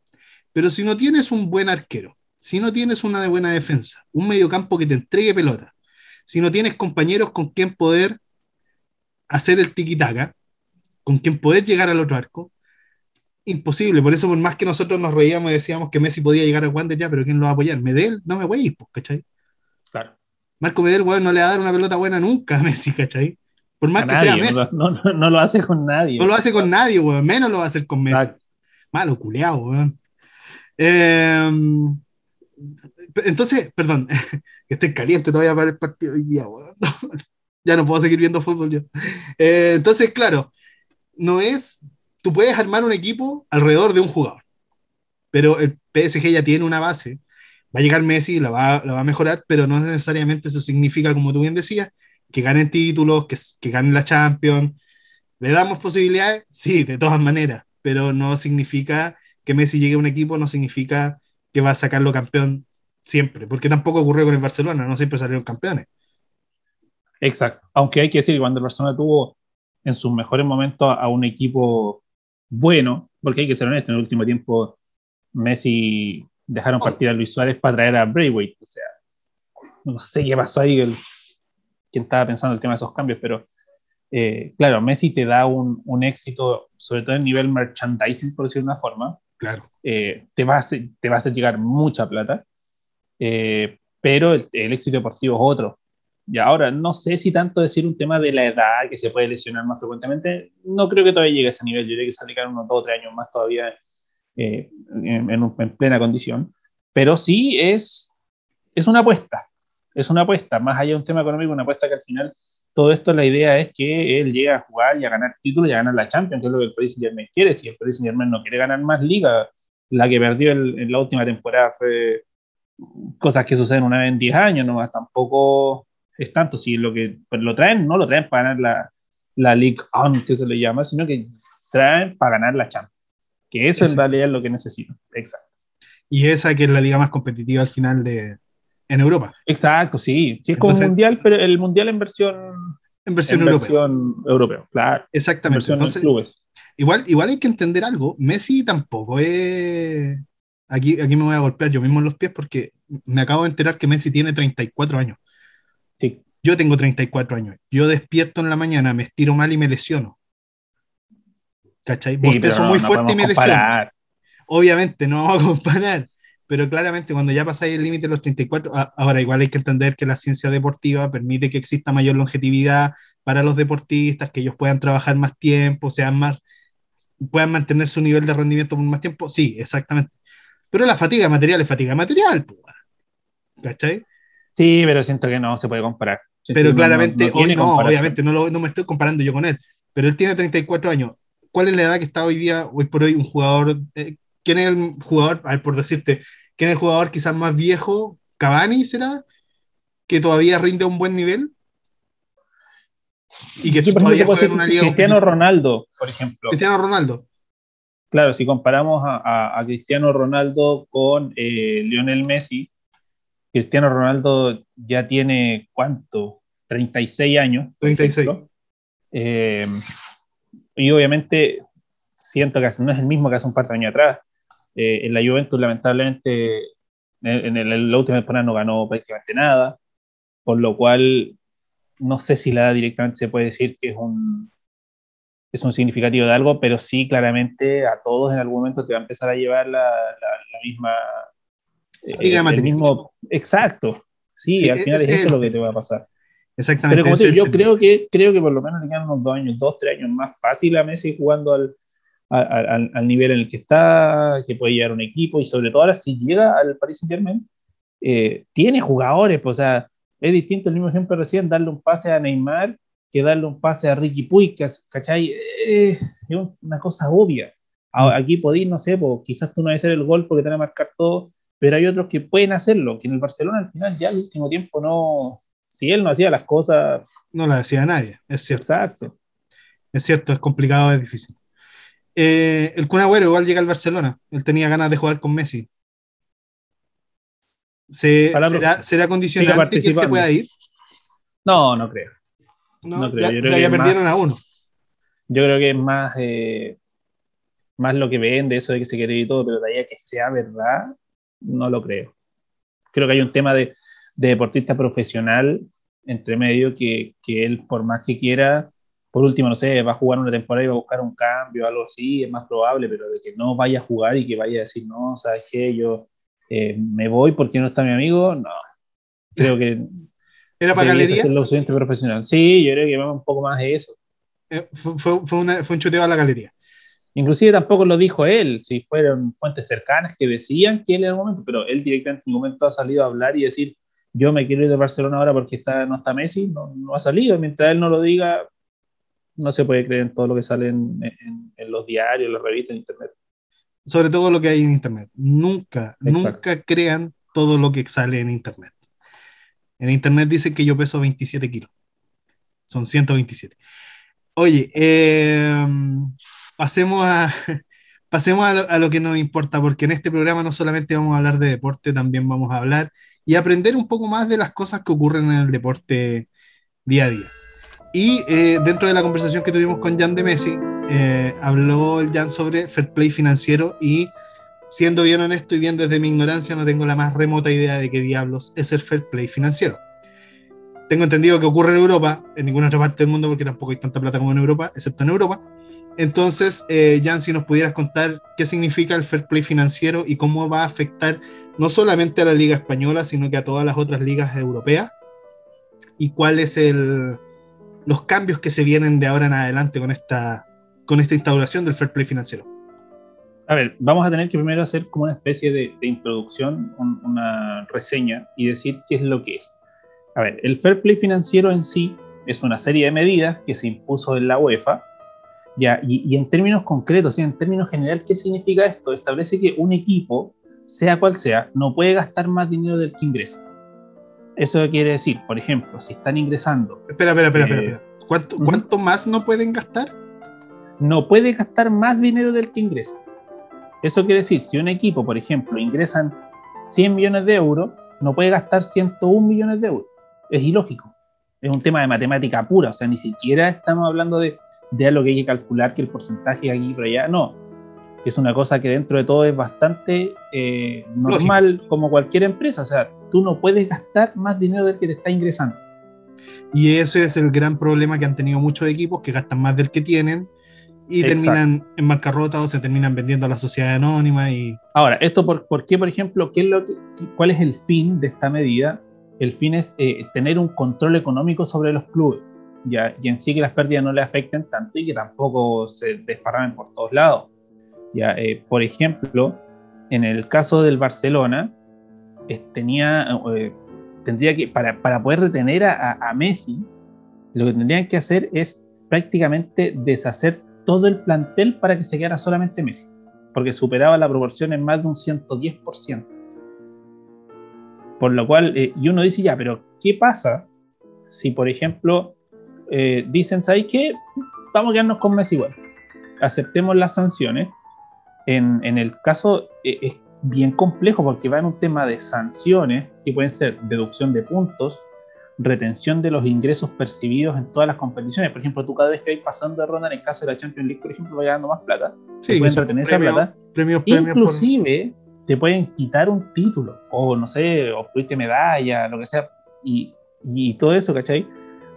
Pero si no tienes un buen arquero, si no tienes una buena defensa, un mediocampo que te entregue pelota, si no tienes compañeros con quien poder hacer el tiki-taka, con quien poder llegar al otro arco, imposible. Por eso, por más que nosotros nos reíamos y decíamos que Messi podía llegar a Wander ya, pero ¿quién lo va a apoyar? Medel, no me voy, pues, ¿cachai? Claro. Marco Medel, bueno, no le va a dar una pelota buena nunca a Messi, ¿cachai? Por más que sea Messi. No, no, lo hace con nadie. No lo hace con nadie, weón. Menos lo va a hacer con Messi. Malo, culeado, weón. Em, entonces, perdón, estoy caliente todavía para el partido hoy día, weón. ya no puedo seguir viendo fútbol yo. Eh, entonces, claro, no es tú puedes armar un equipo alrededor de un jugador, pero el PSG ya tiene una base. Va a llegar Messi, la va, a mejorar, pero no necesariamente eso significa, como tú bien decías, que ganen títulos, que, que ganen la Champions. ¿Le damos posibilidades? Sí, de todas maneras, pero no significa que Messi llegue a un equipo, no significa que va a sacarlo campeón siempre, porque tampoco ocurrió con el Barcelona, no siempre salieron campeones. Exacto, aunque hay que decir que cuando el Barcelona tuvo en sus mejores momentos a un equipo bueno, porque hay que ser honesto, en el último tiempo Messi dejaron partir a Luis Suárez para traer a Braithwaite, o sea, no sé qué pasó ahí, el, quién estaba pensando el tema de esos cambios, pero eh, claro, Messi te da un, un, éxito, sobre todo en nivel merchandising, por decirlo de una forma. Claro. Eh, te, va a hacer, te va a hacer llegar mucha plata, eh, pero el, el, éxito deportivo es otro. Y ahora, no sé si tanto decir un tema de la edad, que se puede lesionar más frecuentemente, no creo que todavía llegue a ese nivel, yo creo que se unos dos o tres años más todavía eh, en, plena condición, pero sí es, es una apuesta, es una apuesta, más allá de un tema económico, una apuesta que al final todo esto la idea es que él llegue a jugar y a ganar títulos y a ganar la Champions, que es lo que el Paris Saint Germain quiere, si el Paris Saint Germain no quiere ganar más liga, la que perdió en la última temporada fue cosas que suceden una vez en 10 años, no más tampoco es tanto si lo que pues, lo traen, no lo traen para ganar la, la League On, que se le llama, sino que traen para ganar la Champions. Que eso en realidad es lo que necesitan. Exacto. Y esa que es la liga más competitiva al final de en Europa. Exacto, sí. Sí, es como un mundial, pero el mundial en versión en versión, europea. claro. Exactamente. Entonces, Igual, igual hay que entender algo. Messi tampoco es. Aquí, aquí me voy a golpear yo mismo en los pies porque me acabo de enterar que Messi tiene 34 años. Yo tengo 34 años. Yo despierto en la mañana, me estiro mal y me lesiono. ¿Cachai? Sí, muy fuerte y me lesiono. Obviamente, no vamos a comparar. Pero claramente, cuando ya pasáis el límite de los 34, ahora igual hay que entender que la ciencia deportiva permite que exista mayor longevidad para los deportistas, que ellos puedan trabajar más tiempo, sean más, puedan mantener su nivel de rendimiento por más tiempo. Sí, exactamente. Pero la fatiga material es fatiga material, ¿cachai? Sí, pero siento que no se puede comparar. Pero claramente, hoy no, obviamente, no, lo, no me estoy comparando yo con él, pero él tiene 34 años. ¿Cuál es la edad que está hoy día, hoy por hoy, un jugador? Eh, ¿Quién es el jugador, a ver, por decirte, quién es el jugador quizás más viejo? ¿Cavani será? ¿Que todavía rinde a un buen nivel? Y que Sí, todavía juega en una liga Cristiano. Ronaldo, por ejemplo. Cristiano Ronaldo. Claro, si comparamos a, a- a Cristiano Ronaldo con eh, Lionel Messi, Cristiano Ronaldo ya tiene ¿cuánto? 36 años. por 36. ejemplo. Eh, y obviamente siento que no es el mismo que hace un par de años atrás. Eh, en la Juventus, lamentablemente, en, el- en la última temporada no ganó prácticamente nada, por lo cual no sé si la edad directamente se puede decir que es un, es un significativo de algo, pero sí claramente a todos en algún momento te va a empezar a llevar la, la- la misma... eh, Liga de el mismo, exacto. Sí, Sí, al final es ese es eso el- lo que te va a pasar. Exactamente. Pero como digo, yo creo que, creo que por lo menos le quedan unos dos años, dos, tres años más fácil a Messi jugando al, al, al nivel en el que está, que puede llegar un equipo y sobre todo ahora si llega al Paris Saint Germain, eh, tiene jugadores, pues, o sea, es distinto el mismo ejemplo recién, darle un pase a Neymar que darle un pase a Ricky Puig, ¿cachai? Eh, es una cosa obvia. A- Aquí podéis, no sé, pues, quizás tú no debes ser el gol porque te van a marcar todo, pero hay otros que pueden hacerlo, que en el Barcelona al final ya al último tiempo no, si él no hacía las cosas, No la decía nadie, es cierto. exacto. Es cierto, es complicado, es difícil. Eh, el Kun Agüero igual llega al Barcelona. Él tenía ganas de jugar con Messi. Se- ¿será, será condicionante que él se pueda ir? No, no creo. No, No creo, ya, yo o creo sea, que ya perdieron más- a uno. Yo creo que es más, eh, más lo que vende, eso de que se quiere ir y todo, pero de ahí a que sea verdad, no lo creo. Creo que hay un tema de, de deportista profesional entre medio que, que él, por más que quiera, por último, no sé, va a jugar una temporada y va a buscar un cambio, algo así, es más probable, pero de que no vaya a jugar y que vaya a decir, no, ¿sabes qué? Yo eh, me voy porque no está mi amigo, no. Creo que ¿Era para galería? ser lo suficiente profesional. Sí, yo creo que va un poco más de eso. Eh, fue, fue- una- fue un chuteo a la galería. Inclusive tampoco lo dijo él, si fueron fuentes cercanas que decían que él era el momento, pero él directamente en un momento ha salido a hablar y decir, yo me quiero ir de Barcelona ahora porque está, no está Messi, no, no ha salido, mientras él no lo diga, no se puede creer en todo lo que sale en, en- en los diarios, en las revistas, en internet. Sobre todo lo que hay en Internet. Nunca, Exacto. nunca crean todo lo que sale en Internet. En Internet dicen que yo peso 27 kilos. Son 127. Oye, eh, pasemos a, pasemos a lo, a lo que nos importa, porque en este programa no solamente vamos a hablar de deporte, también vamos a hablar y aprender un poco más de las cosas que ocurren en el deporte día a día. Y eh, dentro de la conversación que tuvimos con Jan de Messi, eh, habló el Jan sobre fair play financiero y siendo bien honesto y bien desde mi ignorancia, no tengo la más remota idea de qué diablos es el fair play financiero. Tengo entendido que ocurre en Europa, en ninguna otra parte del mundo, porque tampoco hay tanta plata como en Europa, excepto en Europa. Entonces, eh, Jan, si nos pudieras contar qué significa el fair play financiero y cómo va a afectar no solamente a la liga española, sino que a todas las otras ligas europeas, y cuáles el los cambios que se vienen de ahora en adelante con esta, con esta instauración del fair play financiero. A ver, vamos a tener que primero hacer como una especie de, introducción, un- una reseña y decir qué es lo que es. A ver, el fair play financiero en sí es una serie de medidas que se impuso en la UEFA, ya, y, y en términos concretos, y en términos general, ¿qué significa esto? Establece que un equipo, sea cual sea, no puede gastar más dinero del que ingresa. Eso quiere decir, por ejemplo, si están ingresando, Espera, espera, espera, Eh, espera. espera. ¿Cuánto, ujú. ¿Cuánto más no pueden gastar? no puede gastar más dinero del que ingresa. Eso quiere decir, si un equipo, por ejemplo, ingresan 100 millones de euros, no puede gastar 101 millones de euros. Es ilógico. Es un tema de matemática pura. O sea, ni siquiera estamos hablando de, de algo que hay que calcular, que el porcentaje aquí y por allá. No. Es una cosa que dentro de todo es bastante eh, normal como cualquier empresa. O sea, tú no puedes gastar más dinero del que te está ingresando. Y ese es el gran problema que han tenido muchos equipos que gastan más del que tienen y Exacto. terminan en bancarrota o se terminan vendiendo a la sociedad anónima y Ahora, esto por, por qué, por ejemplo, qué es lo que- cuál es el fin de esta medida? El fin es eh, tener un control económico sobre los clubes, ya, y en sí que las pérdidas no le afecten tanto y que tampoco se desparramen por todos lados. Ya, eh, por ejemplo, en el caso del Barcelona, eh, tenía, eh, tendría que, para, para poder retener a, a- a Messi, lo que tendrían que hacer es prácticamente deshacer todo el plantel para que se quedara solamente Messi porque superaba la proporción en más de un 110%. Por lo cual, eh, y uno dice ya, pero ¿qué pasa si, por ejemplo, eh, dicen, ¿sabes qué? Vamos a quedarnos con Messi igual. Aceptemos las sanciones. En, en el caso eh, es bien complejo porque va en un tema de sanciones que pueden ser deducción de puntos, retención de los ingresos percibidos en todas las competiciones. Por ejemplo, tú cada vez que vais pasando de ronda, en el caso de la Champions League, por ejemplo, vaya dando más plata, Sí, te pueden retener premio- esa plata. premios, premios por- Inclusive te pueden quitar un título, o no sé, obtuviste medalla, lo que sea, y, y todo eso, ¿cachai?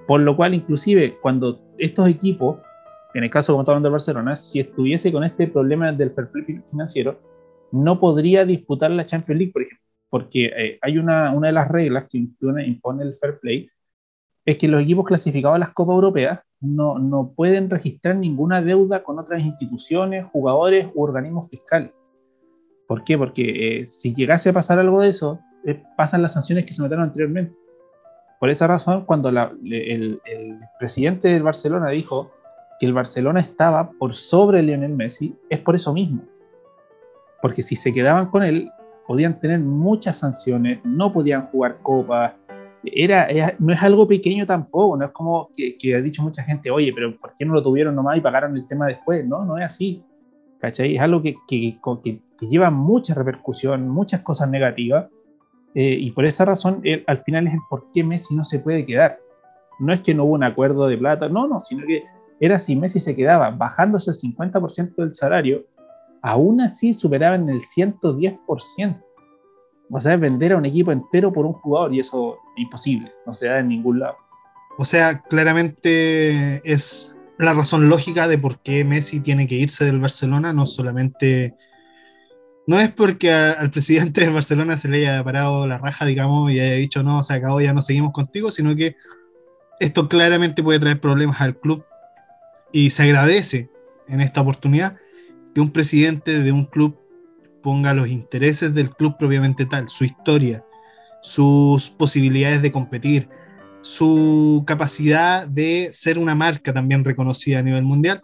Por lo cual, inclusive, cuando estos equipos, en el caso como hablando del Barcelona, si estuviese con este problema del fair play financiero, no podría disputar la Champions League, por ejemplo, porque eh, hay una, una de las reglas que impone, impone el fair play, es que los equipos clasificados a las Copas Europeas no, no pueden registrar ninguna deuda con otras instituciones, jugadores u organismos fiscales. ¿Por qué? Porque eh, si llegase a pasar algo de eso, eh, pasan las sanciones que se metieron anteriormente. Por esa razón, cuando el, presidente del Barcelona dijo que el Barcelona estaba por sobre Lionel Messi, es por eso mismo. Porque si se quedaban con él, podían tener muchas sanciones, no podían jugar copas. Era, era- no es algo pequeño tampoco, no es como que, que ha dicho mucha gente, oye, pero ¿por qué no lo tuvieron nomás y pagaron el tema después? No, no es así. ¿Cachai? Es algo que, que- que lleva mucha repercusión, muchas cosas negativas, eh, y por esa razón, eh, al final es el por qué Messi no se puede quedar. No es que no hubo un acuerdo de plata, no, no, sino que era si Messi se quedaba bajándose el 50% del salario, aún así superaban el 110%. O sea, vender a un equipo entero por un jugador y eso es imposible, no se da en ningún lado. O sea, claramente es la razón lógica de por qué Messi tiene que irse del Barcelona, no solamente... No es porque a- al presidente del Barcelona se le haya parado la raja, digamos, y haya dicho, no, se acabó, ya no seguimos contigo, sino que esto claramente puede traer problemas al club y se agradece en esta oportunidad que un presidente de un club ponga los intereses del club propiamente tal, su historia, sus posibilidades de competir, su capacidad de ser una marca también reconocida a nivel mundial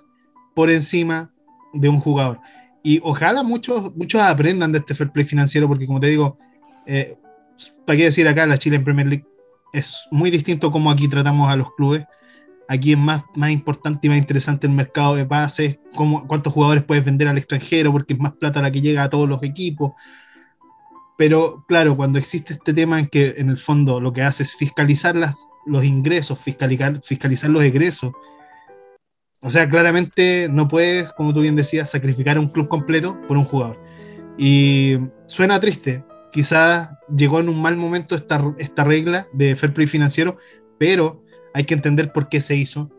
por encima de un jugador. Y ojalá muchos, muchos aprendan de este fair play financiero, porque como te digo, eh, ¿para qué decir acá la Chile en Premier League? Es muy distinto como aquí tratamos a los clubes. Aquí es más, más importante y más interesante el mercado de pases, cómo, cuántos jugadores puedes vender al extranjero, porque es más plata la que llega a todos los equipos. Pero claro, cuando existe este tema en que en el fondo lo que hace es fiscalizar las, los ingresos, fiscalizar, fiscalizar los egresos. O sea, claramente no puedes, como tú bien decías, sacrificar un club completo por un jugador. Y suena triste. Quizás llegó en un mal momento esta, esta regla de fair play financiero, pero hay que entender por qué se hizo,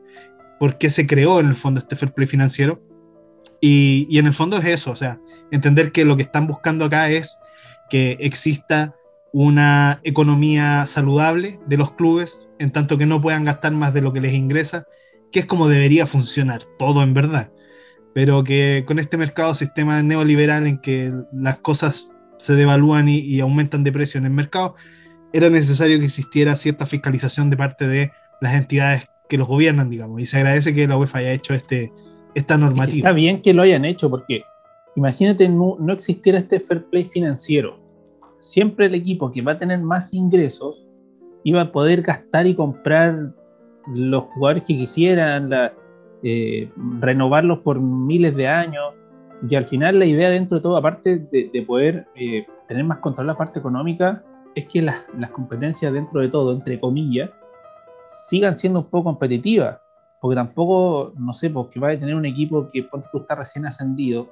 por qué se creó en el fondo este fair play financiero. Y, y en el fondo es eso, o sea, entender que lo que están buscando acá es que exista una economía saludable de los clubes, en tanto que no puedan gastar más de lo que les ingresa, que es como debería funcionar todo en verdad. Pero que con este mercado sistema neoliberal en que las cosas se devalúan y, y aumentan de precio en el mercado, era necesario que existiera cierta fiscalización de parte de las entidades que los gobiernan, digamos. Y se agradece que la UEFA haya hecho este, esta normativa. está bien que lo hayan hecho, porque imagínate no, no existiera este fair play financiero. Siempre el equipo que va a tener más ingresos iba a poder gastar y comprar los jugadores que quisieran, eh, renovarlos por miles de años. Y al final la idea dentro de todo, aparte de, de poder eh, tener más control la parte económica, es que las, las competencias dentro de todo, entre comillas, sigan siendo un poco competitivas. Porque tampoco, no sé, porque va a tener un equipo que está recién ascendido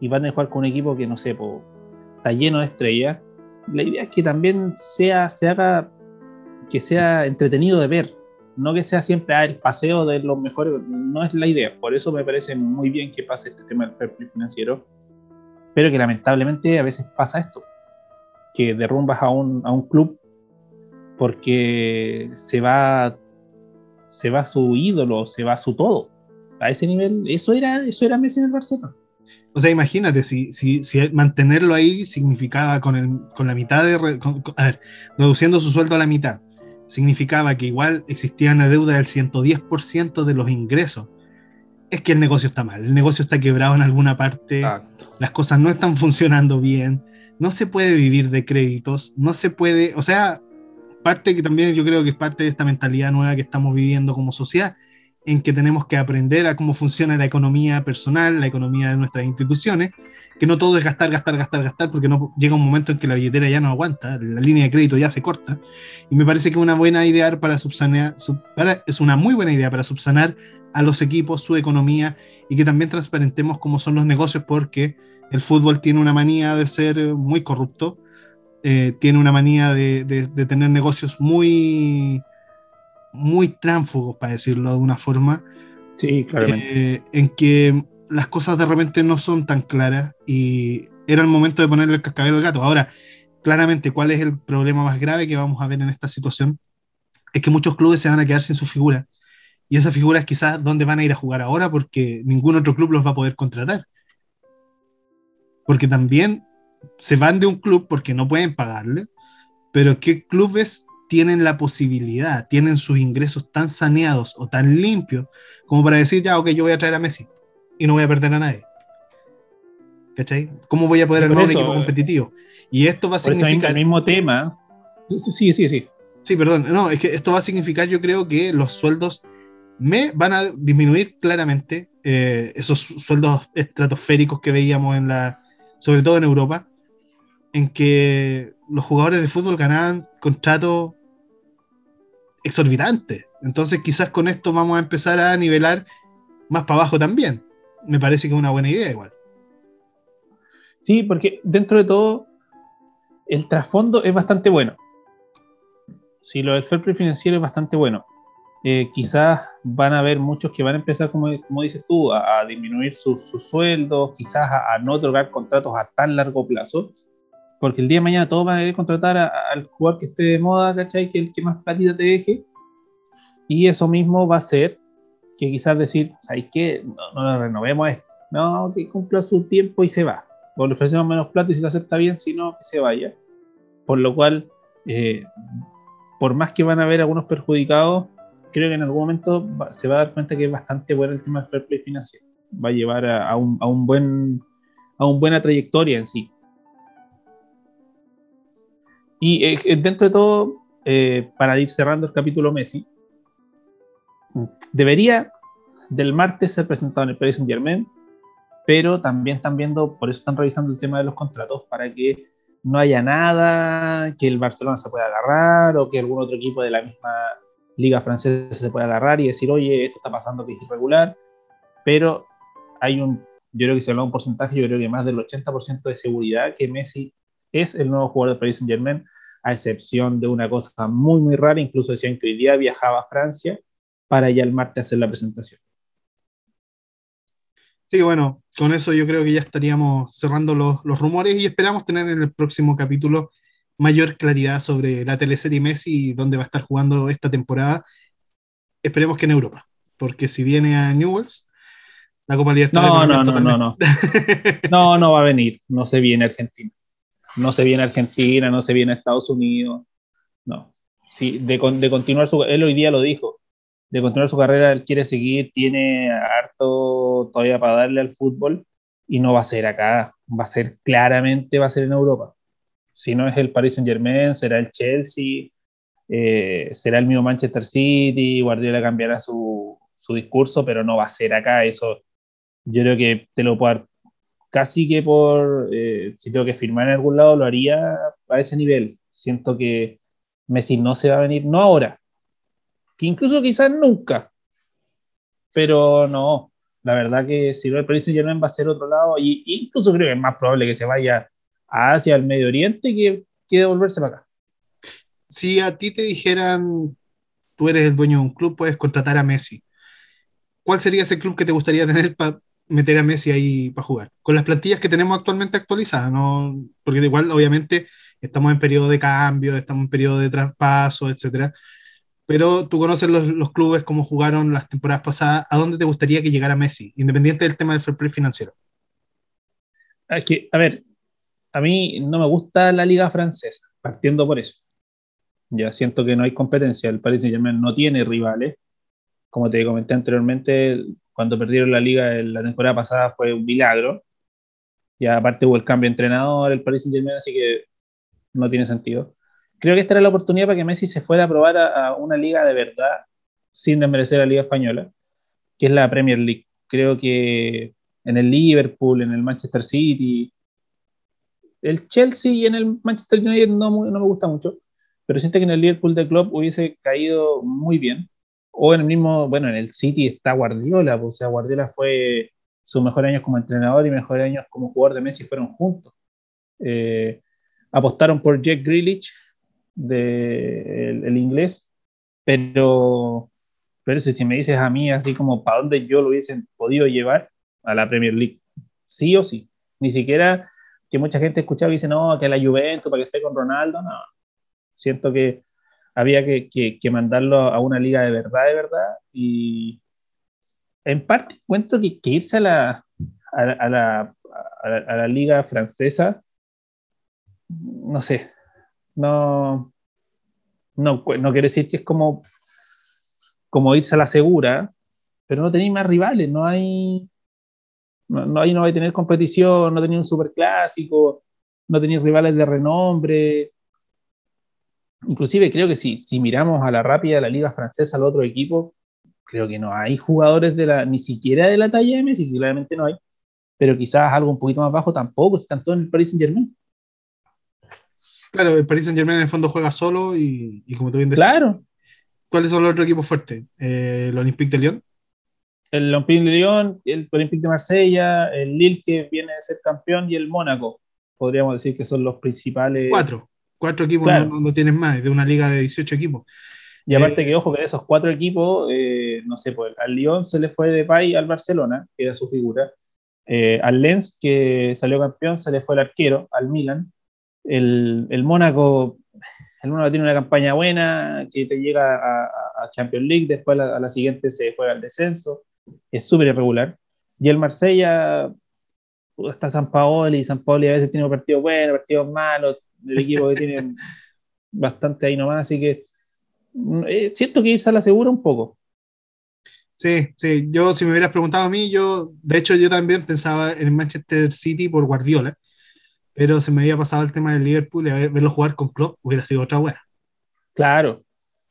y van a jugar con un equipo que, no sé, está lleno de estrellas. La idea es que también sea, se haga, que sea entretenido de ver, no que sea siempre ah, el paseo de los mejores, no es la idea. Por eso me parece muy bien que pase este tema del fair play financiero, pero que lamentablemente a veces pasa esto, que derrumbas a un, a un club porque se va se va su ídolo, se va su todo. A ese nivel, eso era, eso era Messi en el Barcelona. O sea, imagínate, si, si, si mantenerlo ahí significaba con, el, con la mitad de... con- con- a ver, reduciendo su sueldo a la mitad, significaba que igual existía una deuda del 110% de los ingresos. Es que el negocio está mal, el negocio está quebrado en alguna parte, las cosas no están funcionando bien, no se puede vivir de créditos, no se puede, o sea, parte que también yo creo que es parte de esta mentalidad nueva que estamos viviendo como sociedad, en que tenemos que aprender a cómo funciona la economía personal, la economía de nuestras instituciones, que no todo es gastar, gastar, gastar, gastar, porque no llega un momento en que la billetera ya no aguanta, la línea de crédito ya se corta, y me parece que una buena idea para subsanar, es una muy buena idea para subsanar a los equipos, su economía, y que también transparentemos cómo son los negocios, porque el fútbol tiene una manía de ser muy corrupto, eh, tiene una manía de tener negocios muy muy tránfugos, para decirlo de una forma. Sí, claramente. Eh, en que las cosas de repente no son tan claras y era el momento de ponerle el cascabel al gato. Ahora, claramente, ¿cuál es el problema más grave que vamos a ver en esta situación? Es que muchos clubes se van a quedar sin su figura. Y esa figura es quizás dónde van a ir a jugar ahora porque ningún otro club los va a poder contratar. Porque también se van de un club porque no pueden pagarle, pero ¿qué clubes tienen la posibilidad, tienen sus ingresos tan saneados o tan limpios como para decir, ya, ok, yo voy a traer a Messi y no voy a perder a nadie. ¿Cachai? ¿Cómo voy a poder armar un equipo competitivo? Y esto va a significar... el mismo tema. Sí, sí, sí. Sí, perdón. No, es que esto va a significar, yo creo que los sueldos me van a disminuir claramente. Eh, esos sueldos estratosféricos que veíamos en la, sobre todo en Europa, en que los jugadores de fútbol ganaban contratos exorbitante. Entonces quizás con esto vamos a empezar a nivelar más para abajo también. Me parece que es una buena idea igual. Sí, porque dentro de todo el trasfondo es bastante bueno. Si lo del fair financiero es bastante bueno. Eh, quizás van a haber muchos que van a empezar, como, como dices tú, a, disminuir sus sueldos, quizás a, no otorgar contratos a tan largo plazo, porque el día de mañana todos van a querer contratar al jugador que esté de moda, ¿cachai? Que el que más platita te deje. Y eso mismo va a ser que quizás decir, ¿sabes qué? No, no renovemos esto. No, que cumpla su tiempo y se va. O le ofrecemos menos plata y si lo acepta bien, si no, que se vaya. Por lo cual, eh, por más que van a haber algunos perjudicados, creo que en algún momento se va a dar cuenta que es bastante bueno el tema del fair play financiero. Va a llevar a, un, a un buen, a una buena trayectoria en sí. Y eh, dentro de todo, eh, para ir cerrando el capítulo Messi, debería del martes ser presentado en el Paris Saint Germain, pero también están viendo, por eso están revisando el tema de los contratos, para que no haya nada que el Barcelona se pueda agarrar o que algún otro equipo de la misma liga francesa se pueda agarrar y decir, oye, esto está pasando que es irregular, pero hay un, yo creo que se habla de un porcentaje, yo creo que más del 80% de seguridad que Messi es el nuevo jugador de Paris Saint Germain, a excepción de una cosa muy, muy rara, incluso decían que hoy día viajaba a Francia para ya el martes hacer la presentación. Sí, bueno, con eso yo creo que ya estaríamos cerrando los, los rumores y esperamos tener en el próximo capítulo mayor claridad sobre la teleserie Messi y dónde va a estar jugando esta temporada. Esperemos que en Europa, porque si viene a Newells, la Copa Libertadores. No, no, no, no, no. No, no va a venir, no se viene Argentina no se viene a Argentina, no se viene a Estados Unidos, no. Sí, de, de continuar su, él hoy día lo dijo, de continuar su carrera, él quiere seguir, tiene harto todavía para darle al fútbol y no va a ser acá, va a ser claramente, va a ser en Europa. Si no es el Paris Saint Germain, será el Chelsea, eh, será el mismo Manchester City, Guardiola cambiará su, su discurso, pero no va a ser acá, eso yo creo que te lo puedo dar casi que por, eh, si tengo que firmar en algún lado, lo haría a ese nivel. Siento que Messi no se va a venir, no ahora, que incluso quizás nunca, pero no, la verdad que si no el Paris Saint Germain va a ser otro lado, y incluso creo que es más probable que se vaya hacia el Medio Oriente que, que devolverse para acá. Si a ti te dijeran, tú eres el dueño de un club, puedes contratar a Messi, ¿cuál sería ese club que te gustaría tener para meter a Messi ahí para jugar. Con las plantillas que tenemos actualmente actualizadas, ¿no? porque igual obviamente estamos en periodo de cambio, estamos en periodo de traspaso, etcétera. Pero tú conoces los, clubes como jugaron las temporadas pasadas. ¿A dónde te gustaría que llegara Messi, independiente del tema del fair play financiero? Es a ver, a mí no me gusta la liga francesa, partiendo por eso. Ya siento que no hay competencia. El Paris Saint-Germain no tiene rivales. Como te comenté anteriormente, cuando perdieron la liga la temporada pasada fue un milagro. Y aparte hubo el cambio de entrenador, el Paris Saint Germain, así que no tiene sentido. creo que esta era la oportunidad para que Messi se fuera a probar a, una liga de verdad, sin desmerecer la liga española, que es la Premier League. Creo que en el Liverpool, en el Manchester City, el Chelsea y en el Manchester United no, no me gusta mucho, pero siento que en el Liverpool de club hubiese caído muy bien. O en el mismo, bueno, en el City está Guardiola, pues, o sea, Guardiola fue sus mejores años como entrenador y mejores años como jugador de Messi fueron juntos. Eh, apostaron por Jack Grealish, de, el, inglés, pero, pero si, me dices a mí así como para dónde yo lo hubiesen podido llevar a la Premier League, sí o sí. Ni siquiera que mucha gente escuchaba y dice, no, que la Juventus para que esté con Ronaldo, no. Siento que había que, mandarlo a una liga de verdad, de verdad, y en parte encuentro que, irse a la, a, la, a la liga francesa no sé, no, no, no quiere decir que es como, como irse a la segura, pero no tenéis más rivales, no hay, no, hay, no hay tener competición, no tenéis un superclásico, no tenéis rivales de renombre. Inclusive creo que si, si miramos a la rápida de la liga francesa al otro equipo, creo que no hay jugadores de la, ni siquiera de la talla de Messi, claramente no hay, pero quizás algo un poquito más bajo tampoco, están todos en el Paris Saint Germain. Claro, el Paris Saint Germain en el fondo juega solo y, como tú bien decías. Claro. ¿Cuáles son los otros equipos fuertes? Eh, ¿El Olympique de Lyon? El Olympique de Lyon, el Olympique de Marsella, el Lille que viene de ser campeón y el Mónaco. Podríamos decir que son los principales. Cuatro. Cuatro equipos no, tienen más, de una liga de 18 equipos. Y aparte eh, que, ojo, que de esos cuatro equipos, eh, no sé, pues al Lyon se le fue de Pay al Barcelona, que era su figura. al Lens, que salió campeón, se le fue el arquero, al Milan el, el Mónaco, el Mónaco tiene una campaña buena que te llega a, Champions League, después a la, siguiente se juega el descenso, es súper irregular. Y el Marsella, está San Paoli, San Paoli a veces tiene partidos buenos, partidos malos, el equipo que tiene bastante ahí nomás, así que mm, eh, siento que irse a la segura un poco. Sí, sí, yo si me hubieras preguntado a mí, yo, de hecho yo también pensaba en Manchester City por Guardiola, pero se me había pasado el tema del Liverpool y verlo jugar con Klopp hubiera sido otra wea. Claro.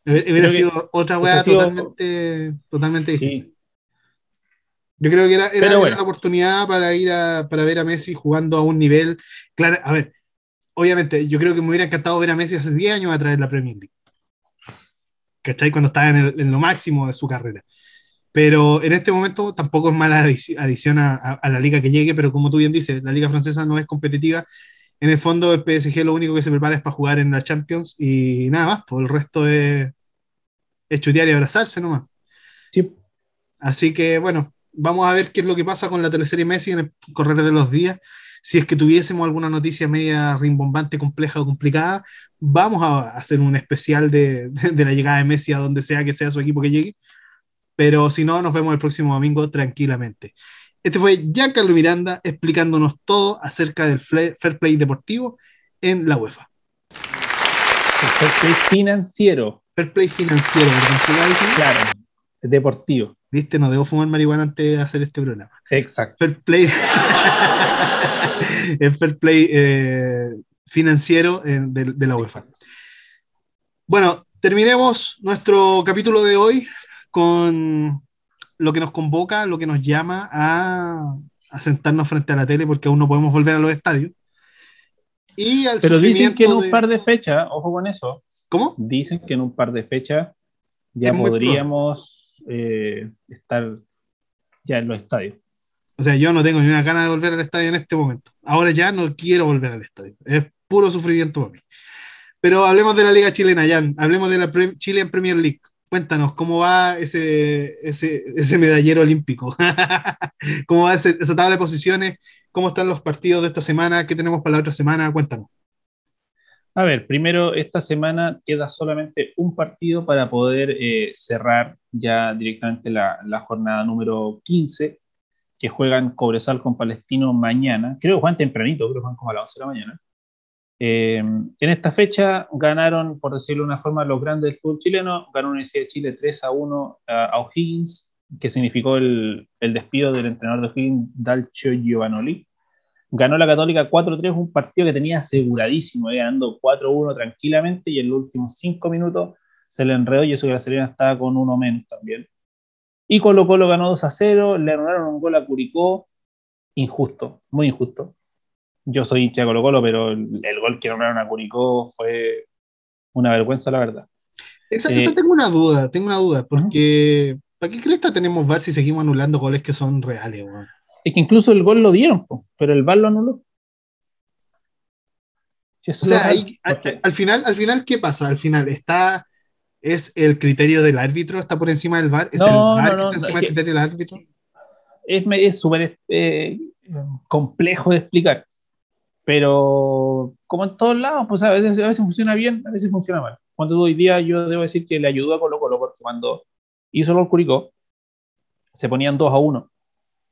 Hubiera sido otra wea totalmente, totalmente distinta. Yo creo que era, era, una oportunidad para ir a, para ver a Messi jugando a un nivel. Claro, a ver, obviamente, yo creo que me hubiera encantado ver a Messi hace 10 años a través de la Premier League. ¿Cachai? Cuando estaba en, en lo máximo de su carrera. Pero en este momento tampoco es mala adición a, la liga que llegue, pero como tú bien dices, la liga francesa no es competitiva. En el fondo el PSG lo único que se prepara es para jugar en la Champions y nada más, por pues el resto es, es chutear y abrazarse nomás. Sí. Así que bueno, vamos a ver qué es lo que pasa con la teleserie Messi en el correr de los días. Si es que tuviésemos alguna noticia media rimbombante, compleja o complicada, vamos a hacer un especial de, de la llegada de Messi a donde sea que sea su equipo que llegue pero si no, nos vemos el próximo domingo tranquilamente. Este fue Giancarlo Miranda explicándonos todo acerca del fair play deportivo en la UEFA. fair play financiero. Fair play financiero, Claro, deportivo. Viste, no debo fumar marihuana antes de hacer este programa. Exacto. Fair play. el fair play eh, financiero eh, de la UEFA. Bueno, terminemos nuestro capítulo de hoy con lo que nos convoca, lo que nos llama a, sentarnos frente a la tele porque aún no podemos volver a los estadios. Y al Pero dicen que en un par de fechas, ojo con eso. ¿Cómo? Dicen que en un par de fechas ya podríamos eh, estar ya en los estadios. O sea, yo no tengo ni una gana de volver al estadio en este momento. Ahora ya no quiero volver al estadio. Es puro sufrimiento para mí. Pero hablemos de la Liga Chilena, Jan. Hablemos de la Chilean Premier League. Cuéntanos, ¿cómo va ese, ese, medallero olímpico? ¿Cómo va esa tabla de posiciones? ¿Cómo están los partidos de esta semana? ¿Qué tenemos para la otra semana? Cuéntanos. A ver, primero, esta semana queda solamente un partido para poder eh, cerrar ya directamente la, jornada número 15, que juegan Cobresal con Palestino mañana. Creo que juegan tempranito, creo que juegan como a las 11 de la mañana. Eh, en esta fecha ganaron, por decirlo de una forma, los grandes del fútbol chileno. Ganó Universidad de Chile 3 a 1 a, O'Higgins, que significó el, el, despido del entrenador de O'Higgins, Dalcio Giovanoli. Ganó la Católica 4-3, un partido que tenía aseguradísimo, ganando 4-1 tranquilamente y en los últimos 5 minutos se le enredó y eso que la Serena estaba con uno menos también. Y Colo Colo ganó 2 0, le anularon un gol a Curicó, injusto, muy injusto. Yo soy hincha de Colo Colo, pero el, gol que anularon a Curicó fue una vergüenza, la verdad. Esa, eh, tengo una duda, tengo una duda, porque ¿para qué crees que tenemos VAR si seguimos anulando goles que son reales? Es que incluso el gol lo dieron, pero el VAR lo anuló. o sea, al, final, al final, ¿qué pasa? Al final, ¿está, ¿es el criterio del árbitro? ¿Está por encima del VAR? ¿Es el VAR que está encima del criterio del árbitro? Es súper eh, complejo de explicar, pero como en todos lados, pues a veces, a veces funciona bien, a veces funciona mal. Cuando hoy día yo debo decir que le ayudó a Colo Colo, porque cuando hizo el Curicó, se ponían 2 a 1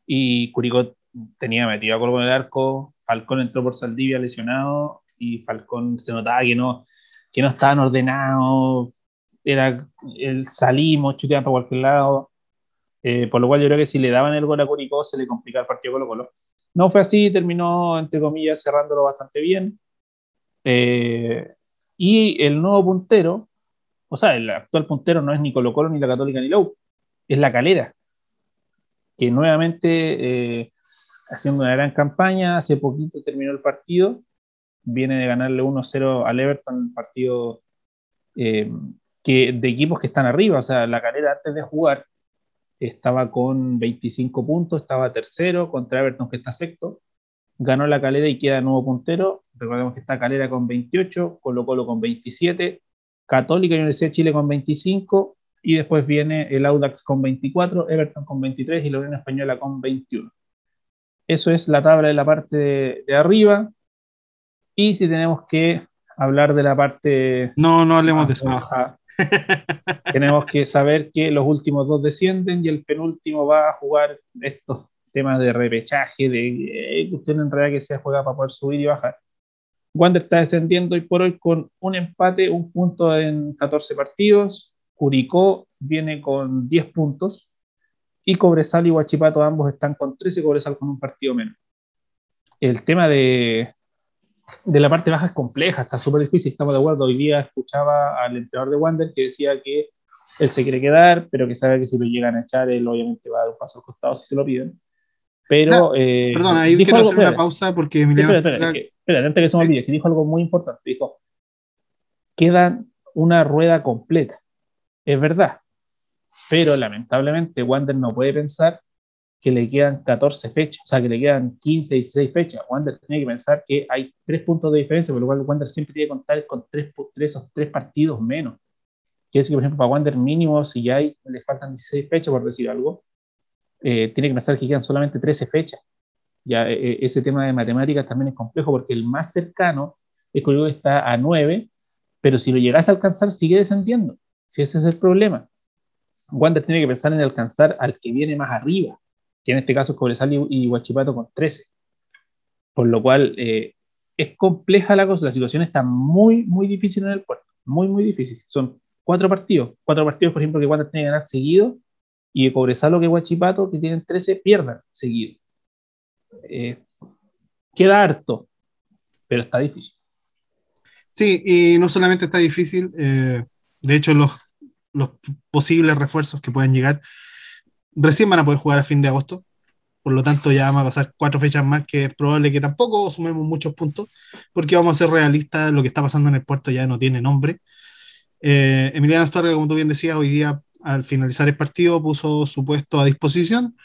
y Curicó tenía metido a Colo en el arco, Falcón entró por Saldivia lesionado y Falcón se notaba que no, que no estaban ordenados, era el salimos, chuteaban para cualquier lado, eh, por lo cual yo creo que si le daban el gol a Curicó se le complicaba el partido Colo Colo. No fue así, terminó, entre comillas, cerrándolo bastante bien. Eh, y el nuevo puntero, o sea, el actual puntero no es ni Colo Colo, ni la Católica, ni la es la Calera que nuevamente eh, haciendo una gran campaña, hace poquito terminó el partido, viene de ganarle 1-0 al Everton, un partido eh, que, de equipos que están arriba, o sea, la carrera antes de jugar estaba con 25 puntos, estaba tercero contra Everton que está sexto, ganó la calera y queda nuevo puntero, recordemos que está Calera con 28, Colo Colo con 27, Católica y Universidad de Chile con 25, y después viene el Audax con 24, Everton con 23 y la Unión Española con 21. Eso es la tabla de la parte de, arriba. Y si tenemos que hablar de la parte... No, no hablemos de eso. Tenemos que saber que los últimos dos descienden y el penúltimo va a jugar estos temas de repechaje, de eh, en realidad que se juega para poder subir y bajar. Wander está descendiendo hoy por hoy con un empate, un punto en 14 partidos, Curicó viene con 10 puntos y Cobresal y Huachipato ambos están con 13, Cobresal con un partido menos. El tema de, de la parte baja es compleja, está súper difícil, estamos de acuerdo. Hoy día escuchaba al entrenador de Wander que decía que él se quiere quedar, pero que sabe que si lo llegan a echar, él obviamente va a dar un paso al costado si se lo piden. Pero. Eh, perdón, ahí quiero hacer una pausa porque Emiliano. Espera, espera, espera, espera, antes que se me olvide, que dijo algo muy importante. Dijo: quedan una rueda completa es verdad. Pero lamentablemente Wander no puede pensar que le quedan 14 fechas, o sea, que le quedan 15, 16 fechas. Wander tiene que pensar que hay tres puntos de diferencia, por lo cual Wander siempre tiene que contar con tres, tres, tres partidos menos. Quiere decir que, por ejemplo, para Wander mínimo, si ya hay, le faltan 16 fechas, por decir algo, eh, tiene que pensar que quedan solamente 13 fechas. Ya eh, eh, ese tema de matemáticas también es complejo porque el más cercano es que está a 9, pero si lo llegas a alcanzar, sigue descendiendo. Si ese es el problema. Wander tiene que pensar en alcanzar al que viene más arriba, que en este caso es Cobresal y, Huachipato con 13. Por lo cual eh, es compleja la cosa, la situación está muy, muy difícil en el puerto, muy, muy difícil. Son cuatro partidos, cuatro partidos, por ejemplo, que Wander tiene que ganar seguido, y Cobresal o que Huachipato, que tienen 13, pierdan seguido. Eh, queda harto, pero está difícil. Sí, y no solamente está difícil, eh, de hecho, los, los posibles refuerzos que pueden llegar recién van a poder jugar a fin de agosto. Por lo tanto, ya van a pasar cuatro fechas más que es probable que tampoco sumemos muchos puntos, porque vamos a ser realistas, lo que está pasando en el puerto ya no tiene nombre. Eh, Emiliano Astorga, como tú bien decías, hoy día al finalizar el partido puso su puesto a disposición,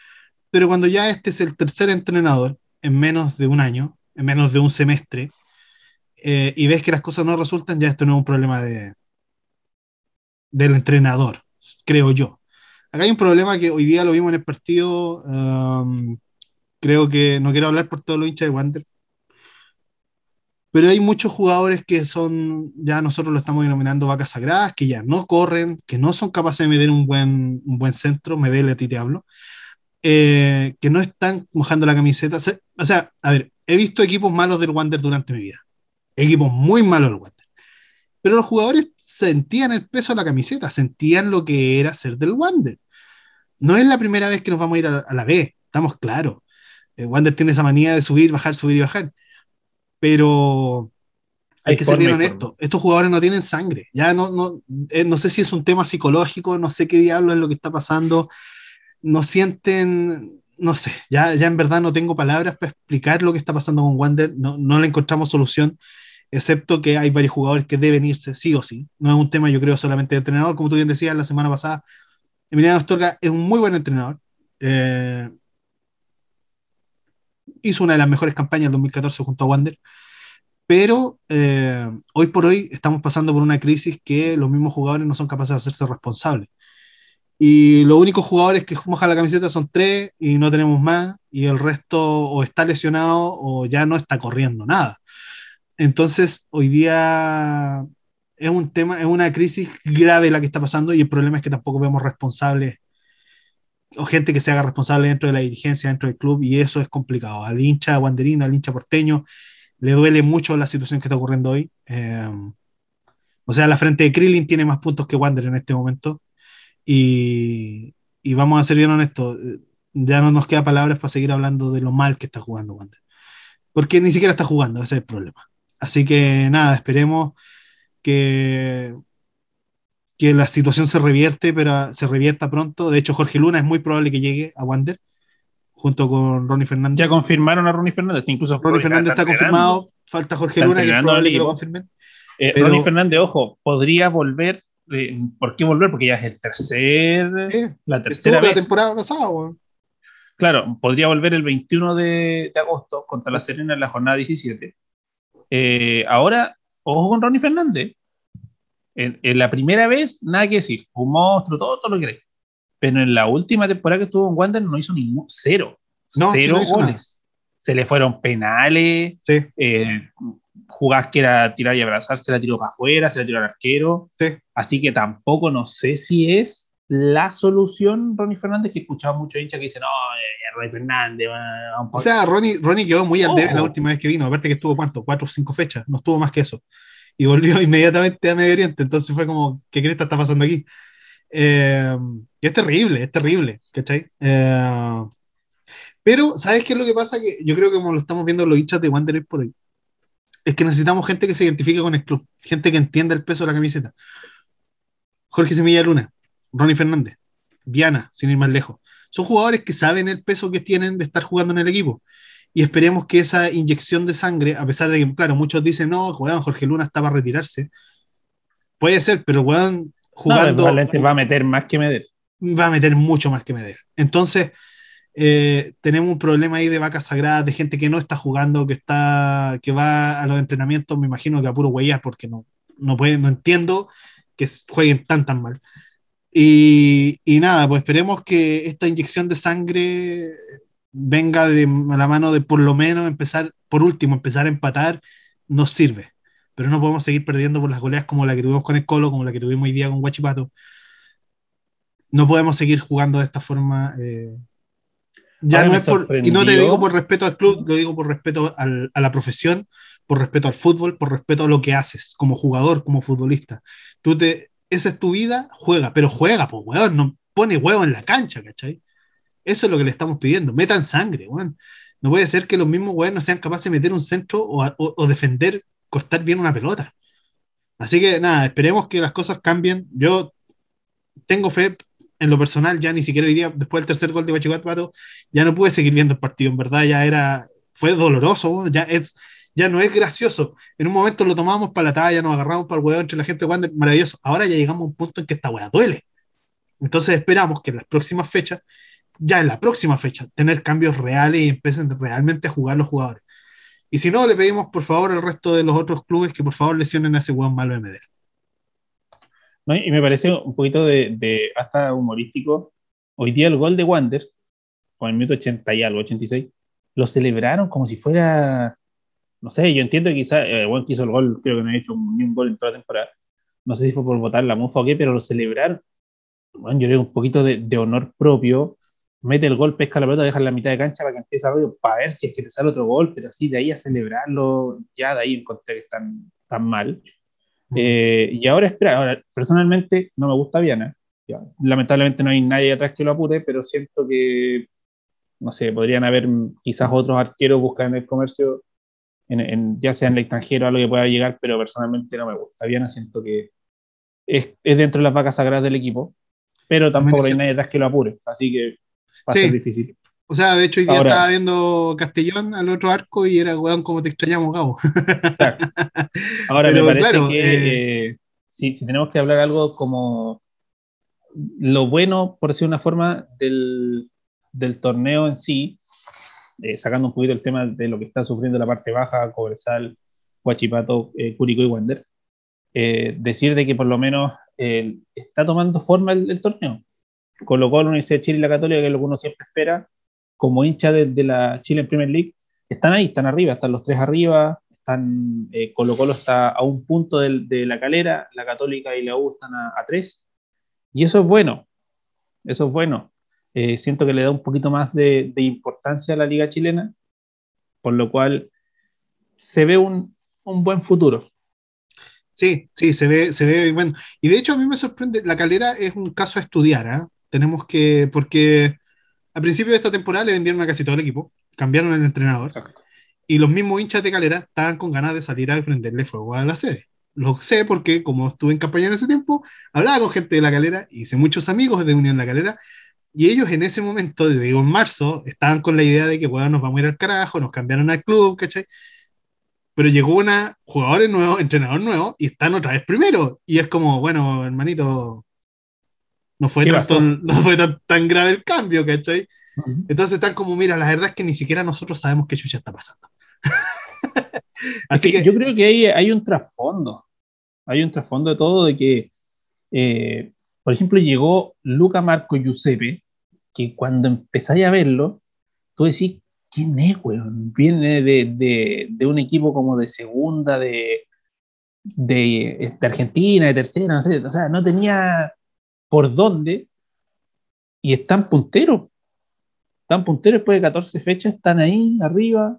pero cuando ya este es el tercer entrenador en menos de un año, en menos de un semestre, eh, y ves que las cosas no resultan, ya esto no es un problema de, del entrenador, creo yo. Acá hay un problema que hoy día lo vimos en el partido. Um, creo que no quiero hablar por todos los hinchas de Wander, pero hay muchos jugadores que son, ya nosotros lo estamos denominando vacas sagradas, que ya no corren, que no son capaces de meter un buen, un buen centro, me a ti te hablo, eh, que no están mojando la camiseta. O sea, a ver, he visto equipos malos del Wander durante mi vida, equipos muy malos del Wander pero los jugadores sentían el peso de la camiseta, sentían lo que era ser del Wander. No es la primera vez que nos vamos a ir a, la B, estamos claros. Eh, Wander tiene esa manía de subir, bajar, subir y bajar. Pero hay, que ser bien honesto. Estos jugadores no tienen sangre. Ya no, no, eh, no sé si es un tema psicológico, no sé qué diablo es lo que está pasando. No sienten, no sé, ya, ya en verdad no tengo palabras para explicar lo que está pasando con Wander. No, no le encontramos solución, excepto que hay varios jugadores que deben irse, sí o sí. No es un tema, yo creo, solamente de entrenador. Como tú bien decías la semana pasada, Emiliano Astorga es un muy buen entrenador. Eh, hizo una de las mejores campañas del 2014 junto a Wander, pero eh, hoy por hoy estamos pasando por una crisis que los mismos jugadores no son capaces de hacerse responsables. Y los únicos jugadores que mojan la camiseta son tres y no tenemos más, y el resto o está lesionado o ya no está corriendo nada. Entonces, hoy día es un tema, es una crisis grave la que está pasando y el problema es que tampoco vemos responsables o gente que se haga responsable dentro de la dirigencia, dentro del club, y eso es complicado. Al hincha guanderino, al hincha porteño, le duele mucho la situación que está ocurriendo hoy. Eh, o sea, la frente de Krillin tiene más puntos que Wander en este momento. Y, y, vamos a ser bien honestos, ya no nos queda palabras para seguir hablando de lo mal que está jugando Wander. Porque ni siquiera está jugando, ese es el problema. Así que nada, esperemos que que la situación se revierte, pero se revierta pronto. De hecho, Jorge Luna es muy probable que llegue a Wander junto con Ronnie Fernández. Ya confirmaron a Ronnie Fernández, incluso Ronnie Fernández está, confirmado, falta Jorge Luna, que es probable que lo confirmen. Eh, Ronnie Fernández, ojo, podría volver. Eh, ¿Por qué volver? Porque ya es el tercer. la tercera vez. la temporada pasada, Claro, podría volver el 21 de, agosto contra la Serena en la jornada 17. Eh, ahora, ojo con Ronnie Fernández, en, la primera vez, nada que decir, un monstruo, todo, todo lo que queréis. Pero en la última temporada que estuvo en Wander no hizo ningún cero. cero goles. Se le fueron penales, sí. eh, jugás que era tirar y abrazar, se la tiró para afuera, se la tiró al arquero. Sí. Así que tampoco no sé si es la solución Ronnie Fernández, que he escuchado muchos hinchas que dicen, no, eh, Ronnie Fernández. o sea, Ronnie, Ronnie quedó muy al debe la última vez que vino, aparte que estuvo cuánto, cuatro o cinco fechas, no estuvo más que eso y volvió inmediatamente a Medio Oriente. Entonces fue como, ¿qué cresta está pasando aquí? Eh, y es terrible, es terrible, ¿cachai? Eh, pero, ¿sabes qué es lo que pasa? Que yo creo que como lo estamos viendo los hinchas de Wanderers por ahí, es que necesitamos gente que se identifique con el club, gente que entienda el peso de la camiseta. Jorge Semilla Luna, Ronnie Fernández, Viana, sin ir más lejos. Son jugadores que saben el peso que tienen de estar jugando en el equipo y esperemos que esa inyección de sangre, a pesar de que, claro, muchos dicen, no, Jorge Luna está para retirarse. Puede ser, pero weón, jugando. va a meter más que Meder. Va a meter mucho más que Meder. Entonces, eh, tenemos un problema ahí de vacas sagradas, de gente que no está jugando, que, está, que va a los entrenamientos, me imagino que a puro huellar, porque no, no, puede, no entiendo que jueguen tan, tan mal. Y, y, nada, pues esperemos que esta inyección de sangre venga de a la mano de por lo menos empezar, por último, empezar a empatar, nos sirve. Pero no podemos seguir perdiendo por las goleas como la que tuvimos con el Colo, como la que tuvimos hoy día con Guachipato. No podemos seguir jugando de esta forma. Eh, ya no es por, y no te digo por respeto al club, lo digo por respeto al, a la profesión, por respeto al fútbol, por respeto a lo que haces como jugador, como futbolista. Tú te, esa es tu vida, juega, pero juega, pues, weón, no pone huevo en la cancha, ¿cachai? Eso es lo que le estamos pidiendo. Metan sangre, weón. No puede ser que los mismos weón no sean capaces de meter un centro o, defender, cortar bien una pelota. Así que nada, esperemos que las cosas cambien. Yo tengo fe en lo personal, ya ni siquiera hoy día, después del tercer gol de Pato, ya no pude seguir viendo el partido. En verdad, ya era, fue doloroso, ya es, ya no es gracioso. En un momento lo tomamos para la talla, nos agarramos para el huevo entre la gente jugando, maravilloso. Ahora ya llegamos a un punto en que esta weá duele. Entonces esperamos que en las próximas fechas ya en la próxima fecha, tener cambios reales y empiecen realmente a jugar los jugadores. Y si no, le pedimos por favor al resto de los otros clubes que por favor lesionen a ese buen malo de Medellín. y me parece un poquito de, hasta humorístico. Hoy día el gol de Wander, con el minuto 80 y algo, 86, lo celebraron como si fuera, no sé, yo entiendo que quizás, el buen que hizo el gol, creo que no ha hecho ni un gol en toda la temporada. No sé si fue por votar la mufa o qué, pero lo celebraron. Bueno, yo creo un poquito de, de honor propio mete el gol, pesca la pelota, deja en la mitad de cancha para que empiece a para ver si es que te sale otro gol, pero así de ahí a celebrarlo, ya de ahí encontré que están tan mal. Eh, y ahora espera, ahora personalmente no me gusta Viana, lamentablemente no hay nadie atrás que lo apure, pero siento que no sé, podrían haber quizás otros arqueros buscando el comercio, en, ya sea en el extranjero, algo que pueda llegar, pero personalmente no me gusta. Bien, siento que es, es, dentro de las vacas sagradas del equipo, pero tampoco hay nadie atrás que lo apure, así que va a ser difícil. O sea, de hecho, hoy día estaba viendo Castellón al otro arco y era, weón, como te extrañamos, Gabo. Ahora me parece que eh, eh, si, si, tenemos que hablar algo como lo bueno, por decir una forma, del, del torneo en sí, eh, sacando un poquito el tema de lo que está sufriendo la parte baja, Cobresal, Huachipato, eh, Curico y Wander, eh, decir de que por lo menos está tomando forma el, torneo. Colocó la Universidad de Chile y la Católica, que es lo que uno siempre espera, como hincha de, la Chile en Premier League, están ahí, están arriba, están los tres arriba, están, Colo Colo está a un punto de, la calera, la Católica y la U están a tres, y eso es bueno, eso es bueno. Eh, siento que le da un poquito más de, importancia a la liga chilena, por lo cual se ve un, buen futuro. Sí, sí, se ve, se ve bueno. Y de hecho a mí me sorprende, la calera es un caso a estudiar, ¿ah? Tenemos que, porque a principio de esta temporada le vendieron a casi todo el equipo, cambiaron el entrenador, y los mismos hinchas de calera estaban con ganas de salir a prenderle fuego a la sede. Lo sé porque, como estuve en campaña en ese tiempo, hablaba con gente de la calera, hice muchos amigos de Unión La Calera, y ellos en ese momento, digo en marzo, estaban con la idea de que, bueno, nos vamos a ir al carajo, nos cambiaron al club, ¿cachai? Pero llegó una jugador nuevo, entrenador nuevo, y están otra vez primero. Y es como, bueno, hermanito, no fue, no fue tan, grave el cambio, ¿cachai? Entonces están como, mira, la verdad es que ni siquiera nosotros sabemos qué chucha está pasando. Así que, yo creo que hay, hay un trasfondo. Hay un trasfondo de todo de que eh, por ejemplo, llegó Luca Marco Giuseppe, que cuando empezáis a verlo, tú decís, ¿quién es, weón? Viene de, de, un equipo como de segunda, de, de, Argentina, de tercera, no sé, o sea, no tenía por dónde, y están punteros. Están punteros después de 14 fechas, están ahí arriba,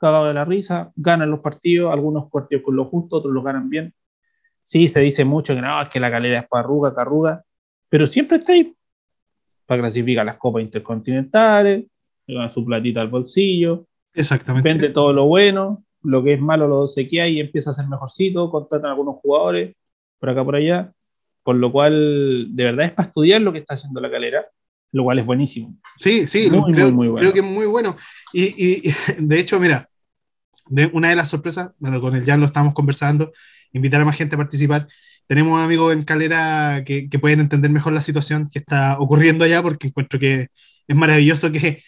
cagados de la risa, ganan los partidos, algunos partidos con lo justo, otros los ganan bien. Sí, se dice mucho que no, es que la calera es para arruga, carruga, pero siempre está ahí para clasificar las copas intercontinentales, le su platita al bolsillo, Exactamente. vende todo lo bueno, lo que es malo lo que hay y empieza a ser mejorcito, contratan algunos jugadores por acá por allá, por lo cual de verdad es para estudiar lo que está haciendo la calera, lo cual es buenísimo. Sí, sí, creo, creo, que es muy bueno. Y, y, de hecho, mira, de una de las sorpresas, bueno, con el Jan lo estamos conversando, invitar a más gente a participar. Tenemos amigos en Calera que, que, pueden entender mejor la situación que está ocurriendo allá, porque encuentro que es maravilloso que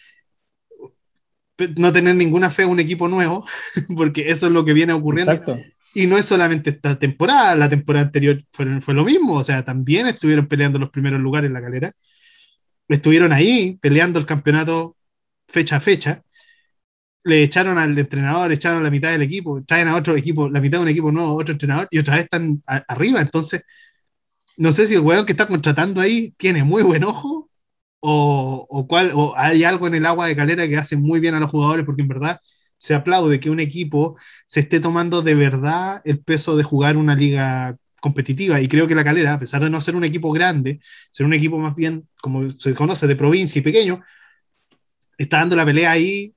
no tener ninguna fe en un equipo nuevo, porque eso es lo que viene ocurriendo. Y no es solamente esta temporada, la temporada anterior fue, fue lo mismo, o sea, también estuvieron peleando los primeros lugares en la calera, estuvieron ahí peleando el campeonato fecha a fecha, le echaron al entrenador, echaron a la mitad del equipo, traen a otro equipo, la mitad de un equipo nuevo, otro entrenador, y otra vez están arriba. Entonces, no sé si el weón que está contratando ahí tiene muy buen ojo o, o, cuál, o hay algo en el agua de calera que hace muy bien a los jugadores, porque en verdad se aplaude que un equipo se esté tomando de verdad el peso de jugar una liga competitiva. Y creo que la calera, a pesar de no ser un equipo grande, ser un equipo más bien, como se conoce, de provincia y pequeño, está dando la pelea ahí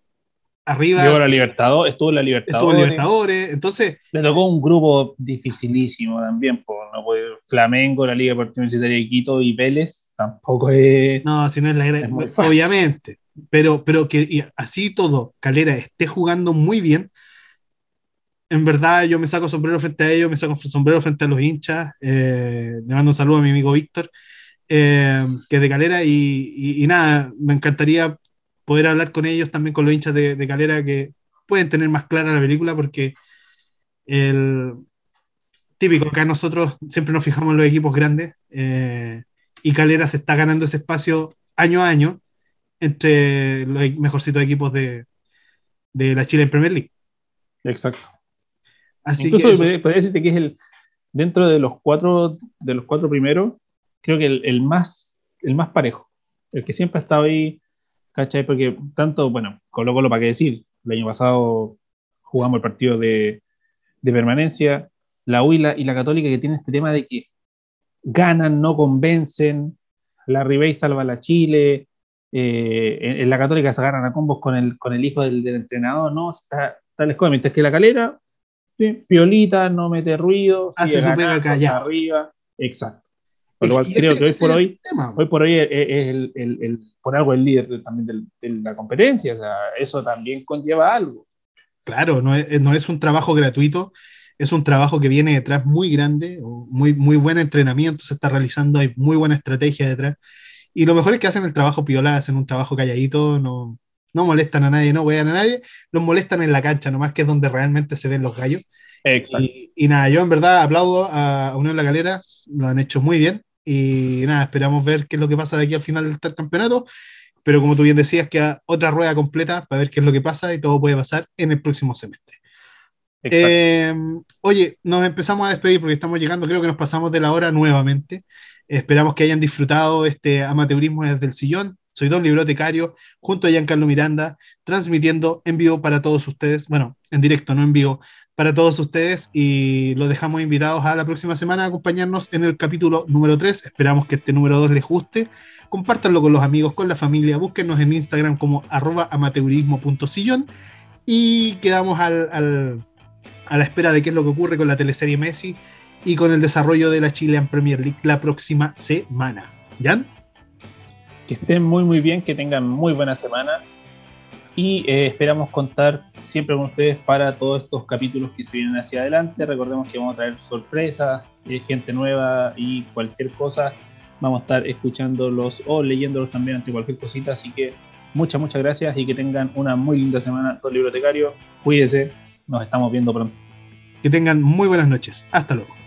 arriba. Llegó la Libertadores, estuvo en la Libertadores. Estuvo en Libertadores, entonces. Le tocó un grupo dificilísimo también, por, no Flamengo, la Liga Deportiva Universitaria de Quito y Vélez, tampoco es. No, si no es la es obviamente. Pero, pero que así todo, Calera esté jugando muy bien. En verdad, yo me saco sombrero frente a ellos, me saco sombrero frente a los hinchas. Eh, le mando un saludo a mi amigo Víctor, eh, que es de Calera, y, y nada, me encantaría poder hablar con ellos, también con los hinchas de, Calera que pueden tener más clara la película porque el típico, acá nosotros siempre nos fijamos en los equipos grandes eh, y Calera se está ganando ese espacio año a año entre los e-, mejorcitos equipos de, de la Chile en Premier League. Exacto. Así Incluso que podría decirte que es el, dentro de los cuatro, de los cuatro primeros, creo que el, el, más, el más parejo, el que siempre ha estado ahí ¿cachai? Porque tanto, bueno, Colo Colo, ¿para qué decir? El año pasado jugamos el partido de, de permanencia, la Huila y la Católica que tienen este tema de que ganan, no convencen, la Ribey salva a la Chile, eh, en, la Católica se agarran a combos con el, con el hijo del, entrenador, ¿no? Está, tal mientras que la calera, piolita, no mete ruido, hace su pega arriba, exacto. Por lo cual creo que hoy por hoy, hoy por hoy es, el, el, por algo el líder también de la competencia, o sea, eso también conlleva algo. Claro, no es, no es un trabajo gratuito, es un trabajo que viene detrás muy grande, muy, muy buen entrenamiento se está realizando, hay muy buena estrategia detrás. Y lo mejor es que hacen el trabajo piola, hacen un trabajo calladito, no, no molestan a nadie, no huean a nadie, los molestan en la cancha, nomás que es donde realmente se ven los gallos. Exacto. Y, nada, yo en verdad aplaudo a Unión La Galera, lo han hecho muy bien. Y nada, esperamos ver qué es lo que pasa de aquí al final del campeonato. Pero como tú bien decías, queda otra rueda completa para ver qué es lo que pasa y todo puede pasar en el próximo semestre. Eh, oye, nos empezamos a despedir porque estamos llegando, creo que nos pasamos de la hora nuevamente. Esperamos que hayan disfrutado este amateurismo desde el sillón. Soy Don Bibliotecario, junto a Giancarlo Miranda, transmitiendo en vivo para todos ustedes, bueno, en directo, no en vivo, para todos ustedes y los dejamos invitados a la próxima semana a acompañarnos en el capítulo número 3. Esperamos que este número 2 les guste. Compártanlo con los amigos, con la familia, búsquenos en Instagram como arroba amateurismo.sillón y quedamos al a la espera de qué es lo que ocurre con la teleserie Messi y con el desarrollo de la Chilean Premier League la próxima semana. ¿Jan? Que estén muy muy bien, que tengan muy buena semana y eh, esperamos contar siempre con ustedes para todos estos capítulos que se vienen hacia adelante. Recordemos que vamos a traer sorpresas, eh, gente nueva y cualquier cosa. Vamos a estar escuchándolos o leyéndolos también ante cualquier cosita. Así que muchas, muchas gracias y que tengan una muy linda semana, todo el bibliotecario. Cuídense, nos estamos viendo pronto. Que tengan muy buenas noches. Hasta luego.